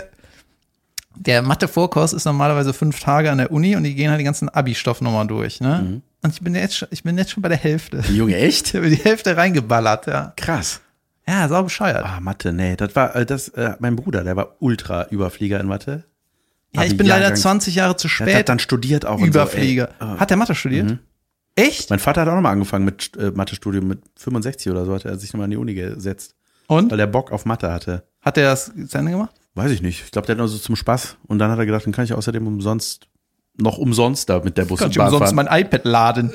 Speaker 2: der Mathe-Vorkurs ist normalerweise fünf Tage an der Uni und die gehen halt die ganzen Abi-Stoff nochmal durch, ne? Und ich bin jetzt schon, ich bin jetzt schon bei der Hälfte.
Speaker 1: Junge, *laughs* echt?
Speaker 2: Ich habe die Hälfte reingeballert, ja.
Speaker 1: Krass.
Speaker 2: Ja, sau bescheuert.
Speaker 1: Ah, Mathe, nee, das war äh, das äh, mein Bruder, der war ultra Überflieger in Mathe.
Speaker 2: ja, ich
Speaker 1: Abi-
Speaker 2: bin leider
Speaker 1: Jahrgang-
Speaker 2: 20 Jahre zu
Speaker 1: Der hat
Speaker 2: spät
Speaker 1: dann studiert auch
Speaker 2: Überflieger.
Speaker 1: So, ey. Ah.
Speaker 2: Hat der Mathe studiert? Echt?
Speaker 1: Mein Vater hat auch nochmal angefangen mit äh, Mathe-Studium mit 65 oder so, hat er sich nochmal in die Uni gesetzt,
Speaker 2: Und?
Speaker 1: weil er Bock auf Mathe hatte.
Speaker 2: Hat der das zu Ende gemacht?
Speaker 1: Weiß ich nicht. Ich glaube, der hat nur so zum Spaß. Und dann hat er gedacht, dann kann ich außerdem umsonst, noch umsonst da mit der Bus
Speaker 2: Kann
Speaker 1: und
Speaker 2: ich
Speaker 1: Bahn
Speaker 2: umsonst
Speaker 1: fahren.
Speaker 2: mein iPad laden.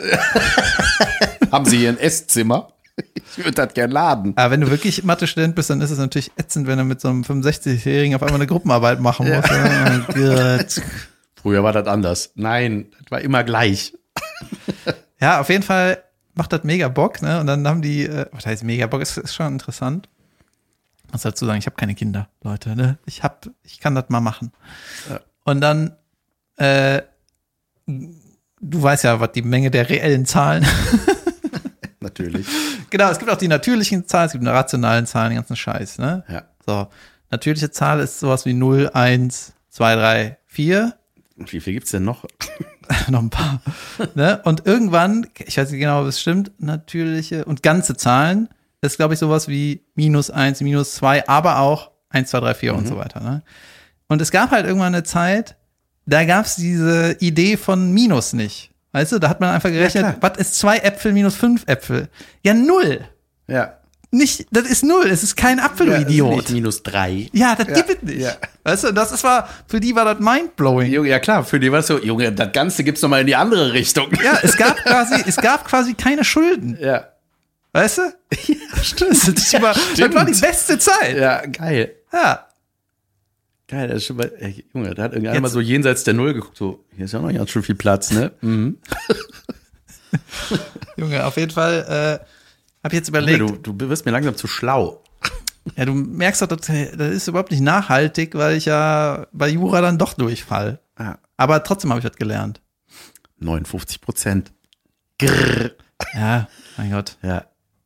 Speaker 2: *laughs*
Speaker 1: Haben Sie hier ein Esszimmer? Ich würde das gern laden.
Speaker 2: Aber wenn du wirklich Mathe-Student bist, dann ist es natürlich ätzend, wenn du mit so einem 65-Jährigen auf einmal eine Gruppenarbeit machen musst. Oh *laughs* Gott.
Speaker 1: Früher war das anders. Nein, das war immer gleich.
Speaker 2: Ja, auf jeden Fall macht das mega Bock, ne? Und dann haben die, äh, was heißt mega Bock, ist, ist schon interessant. Muss dazu sagen, ich habe keine Kinder, Leute, ne? Ich hab, ich kann das mal machen.
Speaker 1: Ja.
Speaker 2: Und dann, äh, du weißt ja, was die Menge der reellen Zahlen. *laughs*
Speaker 1: Natürlich.
Speaker 2: genau, es gibt auch die natürlichen Zahlen, es gibt eine rationalen Zahlen, den ganzen Scheiß, ne?
Speaker 1: Ja.
Speaker 2: So, natürliche Zahl ist sowas wie 0, 1, 2, 3, 4.
Speaker 1: Und wie viel gibt's denn noch? *laughs*
Speaker 2: noch ein paar. ne? Und irgendwann, ich weiß nicht genau, ob es stimmt, natürliche und ganze Zahlen ist, glaube ich, sowas wie minus eins, minus zwei, aber auch eins, zwei, drei, vier und so weiter. Ne? Und es gab halt irgendwann eine Zeit, da gab es diese Idee von Minus nicht. Weißt du, da hat man einfach gerechnet,
Speaker 1: klar.
Speaker 2: was ist zwei Äpfel minus fünf Äpfel? Ja, null.
Speaker 1: Ja.
Speaker 2: Nicht, das ist null. Es ist kein Apfel, du
Speaker 1: Ja, nicht minus drei.
Speaker 2: Ja, das
Speaker 1: Ja,
Speaker 2: gibt es nicht.
Speaker 1: ja.
Speaker 2: Weißt du, das ist war, für die war das mindblowing.
Speaker 1: Junge, ja klar, für die war es so, Junge, das Ganze gibt's noch mal in die andere Richtung.
Speaker 2: Ja, es gab *laughs* quasi, es gab quasi keine Schulden.
Speaker 1: Ja.
Speaker 2: Weißt du? Ja, stimmt. *laughs* Das, ist über, das war die beste Zeit. Ja.
Speaker 1: Ja, geil. Geil, das ist schon mal, ey, Junge, da hat irgendeiner
Speaker 2: Jetzt-
Speaker 1: mal so jenseits der Null geguckt, so, hier ist ja noch ganz schön viel Platz, ne? Mhm. *laughs*
Speaker 2: Junge, auf jeden Fall äh, ich jetzt überlegt,
Speaker 1: du, du wirst mir langsam zu schlau.
Speaker 2: ja, du merkst doch, das, das ist überhaupt nicht nachhaltig, weil ich ja bei Jura dann doch durchfall.
Speaker 1: Ah,
Speaker 2: Aber trotzdem habe ich das gelernt.
Speaker 1: 59 Prozent. Grrr.
Speaker 2: Ja, mein Gott.
Speaker 1: Ja,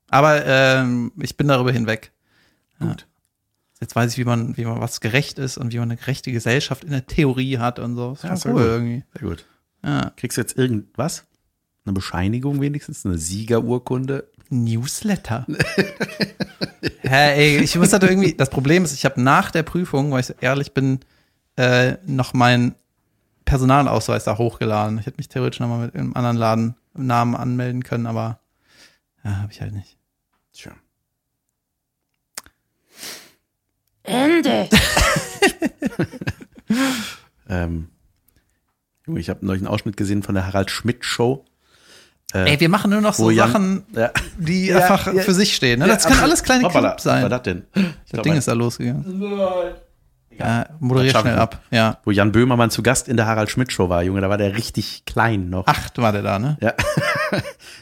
Speaker 2: Aber ähm, ich bin darüber hinweg.
Speaker 1: gut.
Speaker 2: Jetzt weiß ich, wie man, wie man was gerecht ist und wie man eine gerechte Gesellschaft in der Theorie hat und so. Ist
Speaker 1: Ja, sehr
Speaker 2: cool
Speaker 1: gut.
Speaker 2: irgendwie.
Speaker 1: Sehr gut.
Speaker 2: Ja.
Speaker 1: Kriegst du jetzt irgendwas? Eine Bescheinigung wenigstens? Eine Siegerurkunde?
Speaker 2: Newsletter. Hä, ey, ich muss das irgendwie. Das Problem ist, ich habe nach der Prüfung, weil ich so ehrlich bin, äh, noch meinen Personalausweis da hochgeladen. Ich hätte mich theoretisch nochmal mit einem anderen Laden Namen anmelden können, aber ja, habe ich halt nicht.
Speaker 1: Tja.
Speaker 3: Ende. *laughs*
Speaker 1: Ähm, ich habe neulich einen Ausschnitt gesehen von der Harald Schmidt Show.
Speaker 2: Ey, wir machen nur noch so
Speaker 1: Jan-
Speaker 2: Sachen,
Speaker 1: Ja.
Speaker 2: die
Speaker 1: Ja,
Speaker 2: einfach
Speaker 1: ja.
Speaker 2: für sich stehen. Ne? Das
Speaker 1: Ja,
Speaker 2: kann alles kleine
Speaker 1: Hoppala,
Speaker 2: Clips sein.
Speaker 1: Was war das denn? Ich
Speaker 2: Das Ding ist da losgegangen. Ja, moderier
Speaker 1: Das schaffen
Speaker 2: schnell ab. Ja.
Speaker 1: wo Jan Böhmermann zu Gast in der Harald Schmidt Show war, Junge, da war der richtig klein noch.
Speaker 2: Acht war der da, ne?
Speaker 1: Ja. *laughs*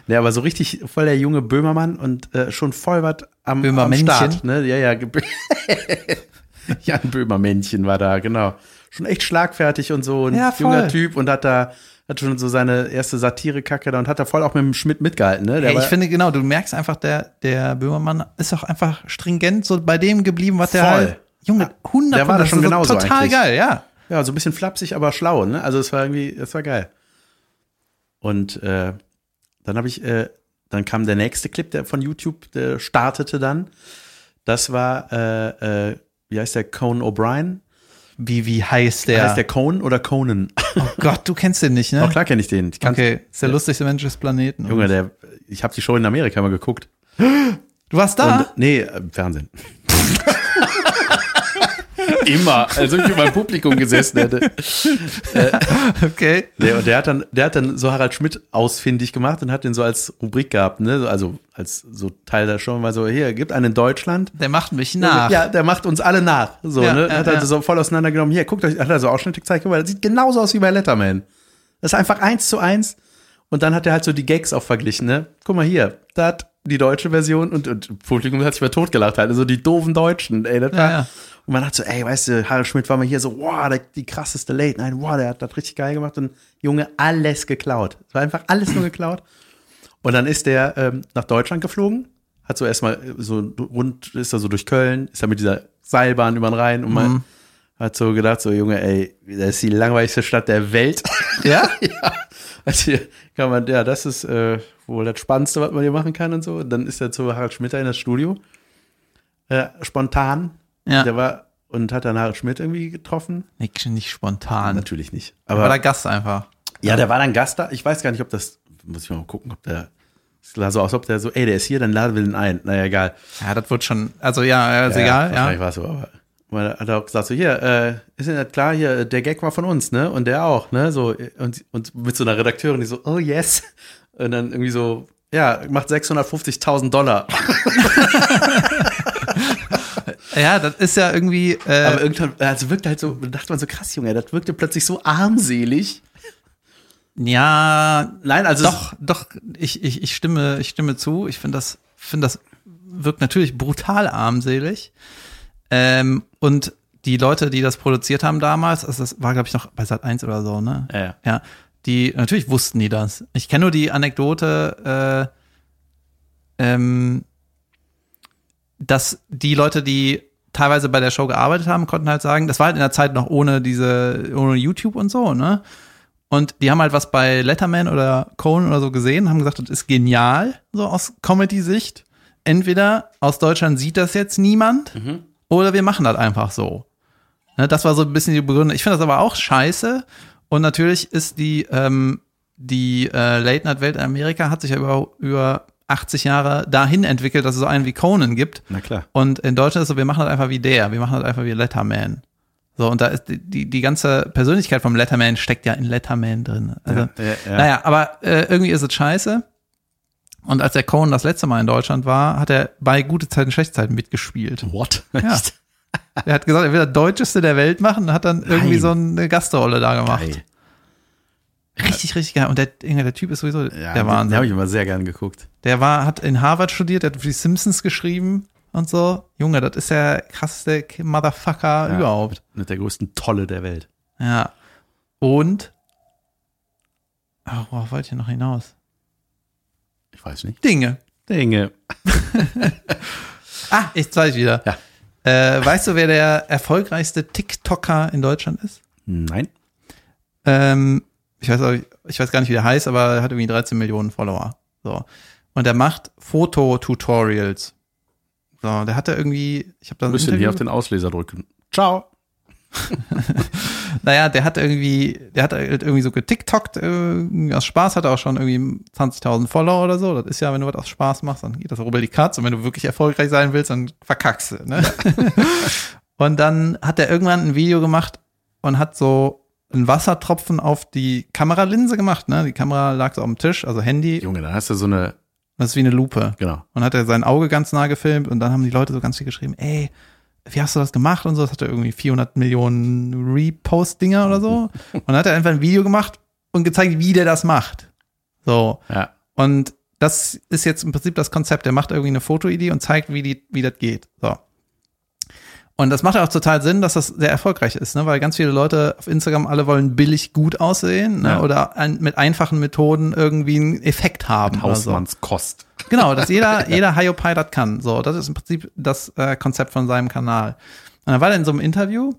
Speaker 1: Ne, aber so richtig voll der junge Böhmermann und äh, schon voll was am, am
Speaker 2: Böhmermännchen.
Speaker 1: Start. Ne? Ja, ja. *laughs* Jan Böhmermännchen war da, genau. Schon echt schlagfertig und so. Ein junger Typ und hat da, hat schon so seine erste Satire-Kacke da und hat da voll auch mit dem Schmidt mitgehalten, ne? Der
Speaker 2: Ey, ich finde genau, du merkst einfach, der, der Böhmermann ist auch einfach stringent so bei dem geblieben, was der
Speaker 1: Voll.
Speaker 2: halt. Junge, 100
Speaker 1: Der war da schon genauso
Speaker 2: Total
Speaker 1: eigentlich.
Speaker 2: geil, ja.
Speaker 1: Ja, so ein bisschen flapsig, aber schlau, ne? Also es war irgendwie, es war geil. Und äh, dann habe ich, äh, dann kam der nächste Clip, der von YouTube, der startete dann. Das war, äh, äh, wie heißt der, Conan O'Brien?
Speaker 2: Wie, wie heißt der?
Speaker 1: Heißt der Conan oder Conan?
Speaker 2: oh Gott, du kennst den nicht, ne? *laughs*
Speaker 1: Oh, klar kenne ich den. Ich
Speaker 2: Okay, ist der lustigste Mensch des Planeten.
Speaker 1: Junge, der, ich habe die Show in Amerika mal geguckt.
Speaker 2: du warst da?
Speaker 1: Und, nee, äh, im Fernsehen. Immer, als ob ich über ein Publikum gesessen hätte.
Speaker 2: okay.
Speaker 1: Der, und der hat dann, der hat dann so Harald Schmidt ausfindig gemacht und hat den so als Rubrik gehabt, ne? Also als so Teil der Show, mal so, hier, gibt einen in Deutschland.
Speaker 2: Der macht mich nach.
Speaker 1: Ja, der macht uns alle nach. So,
Speaker 2: Ja,
Speaker 1: ne?
Speaker 2: ja,
Speaker 1: Hat er
Speaker 2: ja.
Speaker 1: so voll auseinandergenommen. Hier, guckt euch, hat er so Ausschnitte gezeigt, guck mal, das sieht genauso aus wie bei Letterman. Das ist einfach eins zu eins. Und dann hat er halt so die Gags auch verglichen, ne? Guck mal hier, da hat die deutsche Version und, und Publikum hat sich mal totgelacht halt. Also die doofen Deutschen, ey, das war.
Speaker 2: Ja, ja.
Speaker 1: Und man hat so, ey, weißt du, Harald Schmidt war mal hier so, wow, der, die krasseste Late Night, wow, der hat das richtig geil gemacht und Junge, alles geklaut. Es war einfach alles nur geklaut. Und dann ist der ähm, nach Deutschland geflogen, hat so erstmal so rund, ist er so durch Köln, ist er mit dieser Seilbahn über den Rhein und man hat so gedacht, so Junge, ey, das ist die langweiligste Stadt der Welt. *laughs*
Speaker 2: Ja? *laughs*
Speaker 1: ja. Also hier kann man, ja, das ist äh, wohl das Spannendste, was man hier machen kann und so. Und dann ist er zu Harald Schmidt in das Studio. Äh, spontan.
Speaker 2: Ja.
Speaker 1: Der war und hat dann Harald Schmidt irgendwie getroffen.
Speaker 2: Nicht, nicht spontan.
Speaker 1: Natürlich nicht.
Speaker 2: war
Speaker 1: Aber
Speaker 2: der Gast einfach.
Speaker 1: ja, der war dann Gast da. Ich weiß gar nicht, ob das, muss ich mal gucken, ob der, es sah so aus, ob der so, ey, der ist hier, dann laden wir den ein. Naja, egal.
Speaker 2: Ja, das wird schon, also ja, ja ist egal,
Speaker 1: Wahrscheinlich
Speaker 2: ja.
Speaker 1: war es so, aber man hat auch gesagt so, hier, äh, ist ja nicht klar, hier, der Gag war von uns, ne? Und der auch, ne? So, und, und mit so einer Redakteurin, die so, oh yes. Und dann irgendwie so, ja, macht 650.000 Dollar. *laughs*
Speaker 2: Ja, das ist ja irgendwie, äh,
Speaker 1: Aber irgendwann, also wirkte halt so, dachte man so, krass, Junge, das wirkte plötzlich so armselig.
Speaker 2: ja,
Speaker 1: Nein, also
Speaker 2: doch, doch, ich, ich, ich stimme, ich stimme zu. Ich finde das, finde das wirkt natürlich brutal armselig. Ähm, und die Leute, die das produziert haben damals, also das war, glaube ich, noch bei Sat 1 oder so, ne?
Speaker 1: Ja, ja.
Speaker 2: Ja, die, natürlich wussten die das. Ich kenne nur die Anekdote, äh, ähm, dass die Leute, die teilweise bei der Show gearbeitet haben, konnten halt sagen, das war halt in der Zeit noch ohne diese, ohne YouTube und so, ne? Und die haben halt was bei Letterman oder Cohen oder so gesehen, haben gesagt, das ist genial, so aus Comedy-Sicht. Entweder aus Deutschland sieht das jetzt niemand oder wir machen das einfach so. Ne, das war so ein bisschen die Begründung. Ich finde das aber auch scheiße. Und natürlich ist die, ähm, die äh, Late-Night-Welt in Amerika hat sich ja über, über 80 Jahre dahin entwickelt, dass es so einen wie Conan gibt.
Speaker 1: Na klar.
Speaker 2: Und in Deutschland ist so, wir machen das einfach wie der, wir machen das einfach wie Letterman. So, und da ist die, die, die ganze Persönlichkeit vom Letterman steckt ja in Letterman drin. Also,
Speaker 1: Ja, ja, ja.
Speaker 2: Naja, aber äh, irgendwie ist es scheiße. Und als der Conan das letzte Mal in Deutschland war, hat er bei gute Zeiten, schlechte Zeiten mitgespielt.
Speaker 1: What?
Speaker 2: Ja. *laughs* Er hat gesagt, er will das Deutscheste der Welt machen und hat dann irgendwie
Speaker 1: Nein.
Speaker 2: so eine Gastrolle da gemacht.
Speaker 1: Geil.
Speaker 2: Richtig, richtig geil. Und der, der Typ ist sowieso
Speaker 1: Ja,
Speaker 2: der
Speaker 1: Den
Speaker 2: Wahnsinn.
Speaker 1: habe ich immer sehr gern geguckt.
Speaker 2: Der war, hat in Harvard studiert, der hat für die Simpsons geschrieben und so. Junge, das ist der krasseste Motherfucker
Speaker 1: Ja.
Speaker 2: überhaupt.
Speaker 1: Mit der größten Tolle der Welt.
Speaker 2: Ja. Und, oh, worauf wollte ich noch hinaus?
Speaker 1: Ich weiß nicht.
Speaker 2: Dinge.
Speaker 1: Dinge. *laughs*
Speaker 2: Ah, ich weiß wieder.
Speaker 1: Ja.
Speaker 2: Äh, weißt du, wer der erfolgreichste TikToker in Deutschland ist?
Speaker 1: Nein.
Speaker 2: Ähm, ich weiß auch, ich weiß gar nicht, wie der heißt, aber er hat irgendwie 13 Millionen Follower. So. Und der macht Fototutorials. So, der hatte irgendwie, ich habe da
Speaker 1: Ein bisschen hier auf den Ausleser drücken. Ciao. *laughs*
Speaker 2: naja, der hat irgendwie, der hat halt irgendwie so getiktokt, äh, aus Spaß hat er auch schon irgendwie 20.000 Follower oder so. Das ist ja, wenn du was aus Spaß machst, dann geht das rubbel die Katz und wenn du wirklich erfolgreich sein willst, dann verkackst du, ne? *laughs* und dann hat er irgendwann ein Video gemacht und hat so einen Wassertropfen auf die Kameralinse gemacht, ne? Die Kamera lag so auf dem Tisch, also Handy,
Speaker 1: Junge, dann hast du so eine,
Speaker 2: das ist wie eine Lupe.
Speaker 1: genau.
Speaker 2: Und hat er sein Auge ganz nah gefilmt und dann haben die Leute so ganz viel geschrieben, ey, wie hast du das gemacht und so. Das hatte irgendwie 400 Millionen Repost-Dinger oder so. *laughs* Und dann hat er einfach ein Video gemacht und gezeigt, wie der das macht. So.
Speaker 1: Ja.
Speaker 2: Und das ist jetzt im Prinzip das Konzept. Der macht irgendwie eine Fotoidee und zeigt, wie, die, wie das geht. So. Und das macht ja auch total Sinn, dass das sehr erfolgreich ist, ne? weil ganz viele Leute auf Instagram alle wollen billig gut aussehen ne?
Speaker 1: Ja.
Speaker 2: oder ein, mit einfachen Methoden irgendwie einen Effekt haben. so.
Speaker 1: Hausmannskost.
Speaker 2: Genau, dass jeder, *laughs* jeder Hiopai das kann. So, das ist im Prinzip das äh, Konzept von seinem Kanal. Und dann war er in so einem Interview,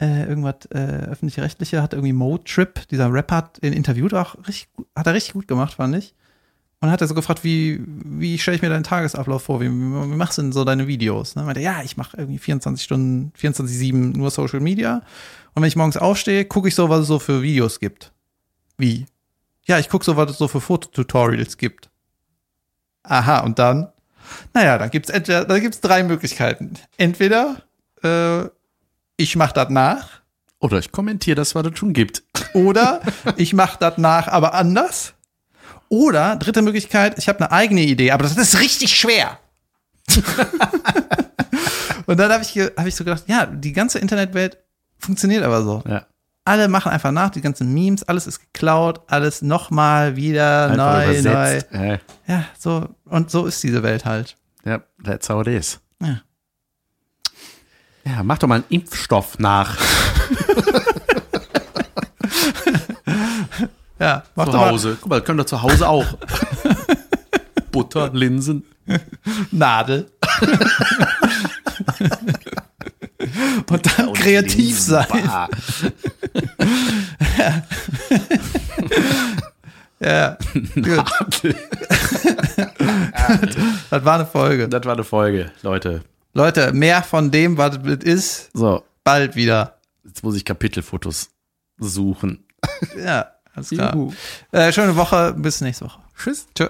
Speaker 2: äh, irgendwas äh, öffentlich-rechtliche, hat irgendwie Mo Trip, dieser Rapper, hat ihn interviewt, auch richtig, hat er richtig gut gemacht, fand ich. Und hat er so gefragt, wie, wie stelle ich mir deinen Tagesablauf vor? Wie, wie, machst du denn so deine Videos? Ne? Meinte, ja, ich mache irgendwie 24 Stunden, 24-7 nur Social Media. Und wenn ich morgens aufstehe, gucke ich so, was es so für Videos gibt. Wie? Ja, ich gucke so, was es so für Fototutorials gibt. Aha, und dann? Naja, dann gibt's entweder, dann gibt's drei Möglichkeiten. Entweder äh, ich mache das nach,
Speaker 1: Oder ich kommentiere das, was es schon gibt.
Speaker 2: oder ich mache das nach, aber anders. Oder dritte Möglichkeit, ich habe eine eigene Idee, aber das ist richtig schwer. *laughs* und dann habe ich, hab ich so gedacht, ja, die ganze Internetwelt funktioniert aber so.
Speaker 1: Ja.
Speaker 2: Alle machen einfach nach, die ganzen Memes, alles ist geklaut, alles nochmal wieder
Speaker 1: Einfach
Speaker 2: neu, neu.
Speaker 1: übersetzt. Äh,
Speaker 2: Ja, so, und so ist diese Welt halt.
Speaker 1: ja, that's how it is.
Speaker 2: Ja.
Speaker 1: Ja, mach doch mal einen Impfstoff nach. *laughs*
Speaker 2: Ja, mach
Speaker 1: zu
Speaker 2: doch mal
Speaker 1: Hause. Guck mal, können wir zu Hause auch. *laughs* Butter, Linsen.
Speaker 2: Nadel. *laughs* und dann kreativ sein. Ja, gut. *laughs* das war eine Folge.
Speaker 1: Das war eine Folge, Leute.
Speaker 2: Leute, mehr von dem, was es ist,
Speaker 1: So,
Speaker 2: bald wieder.
Speaker 1: jetzt muss ich Kapitelfotos suchen.
Speaker 2: Ja, alles klar. Äh, schöne Woche, bis nächste Woche.
Speaker 1: Tschüss.
Speaker 2: Tschö.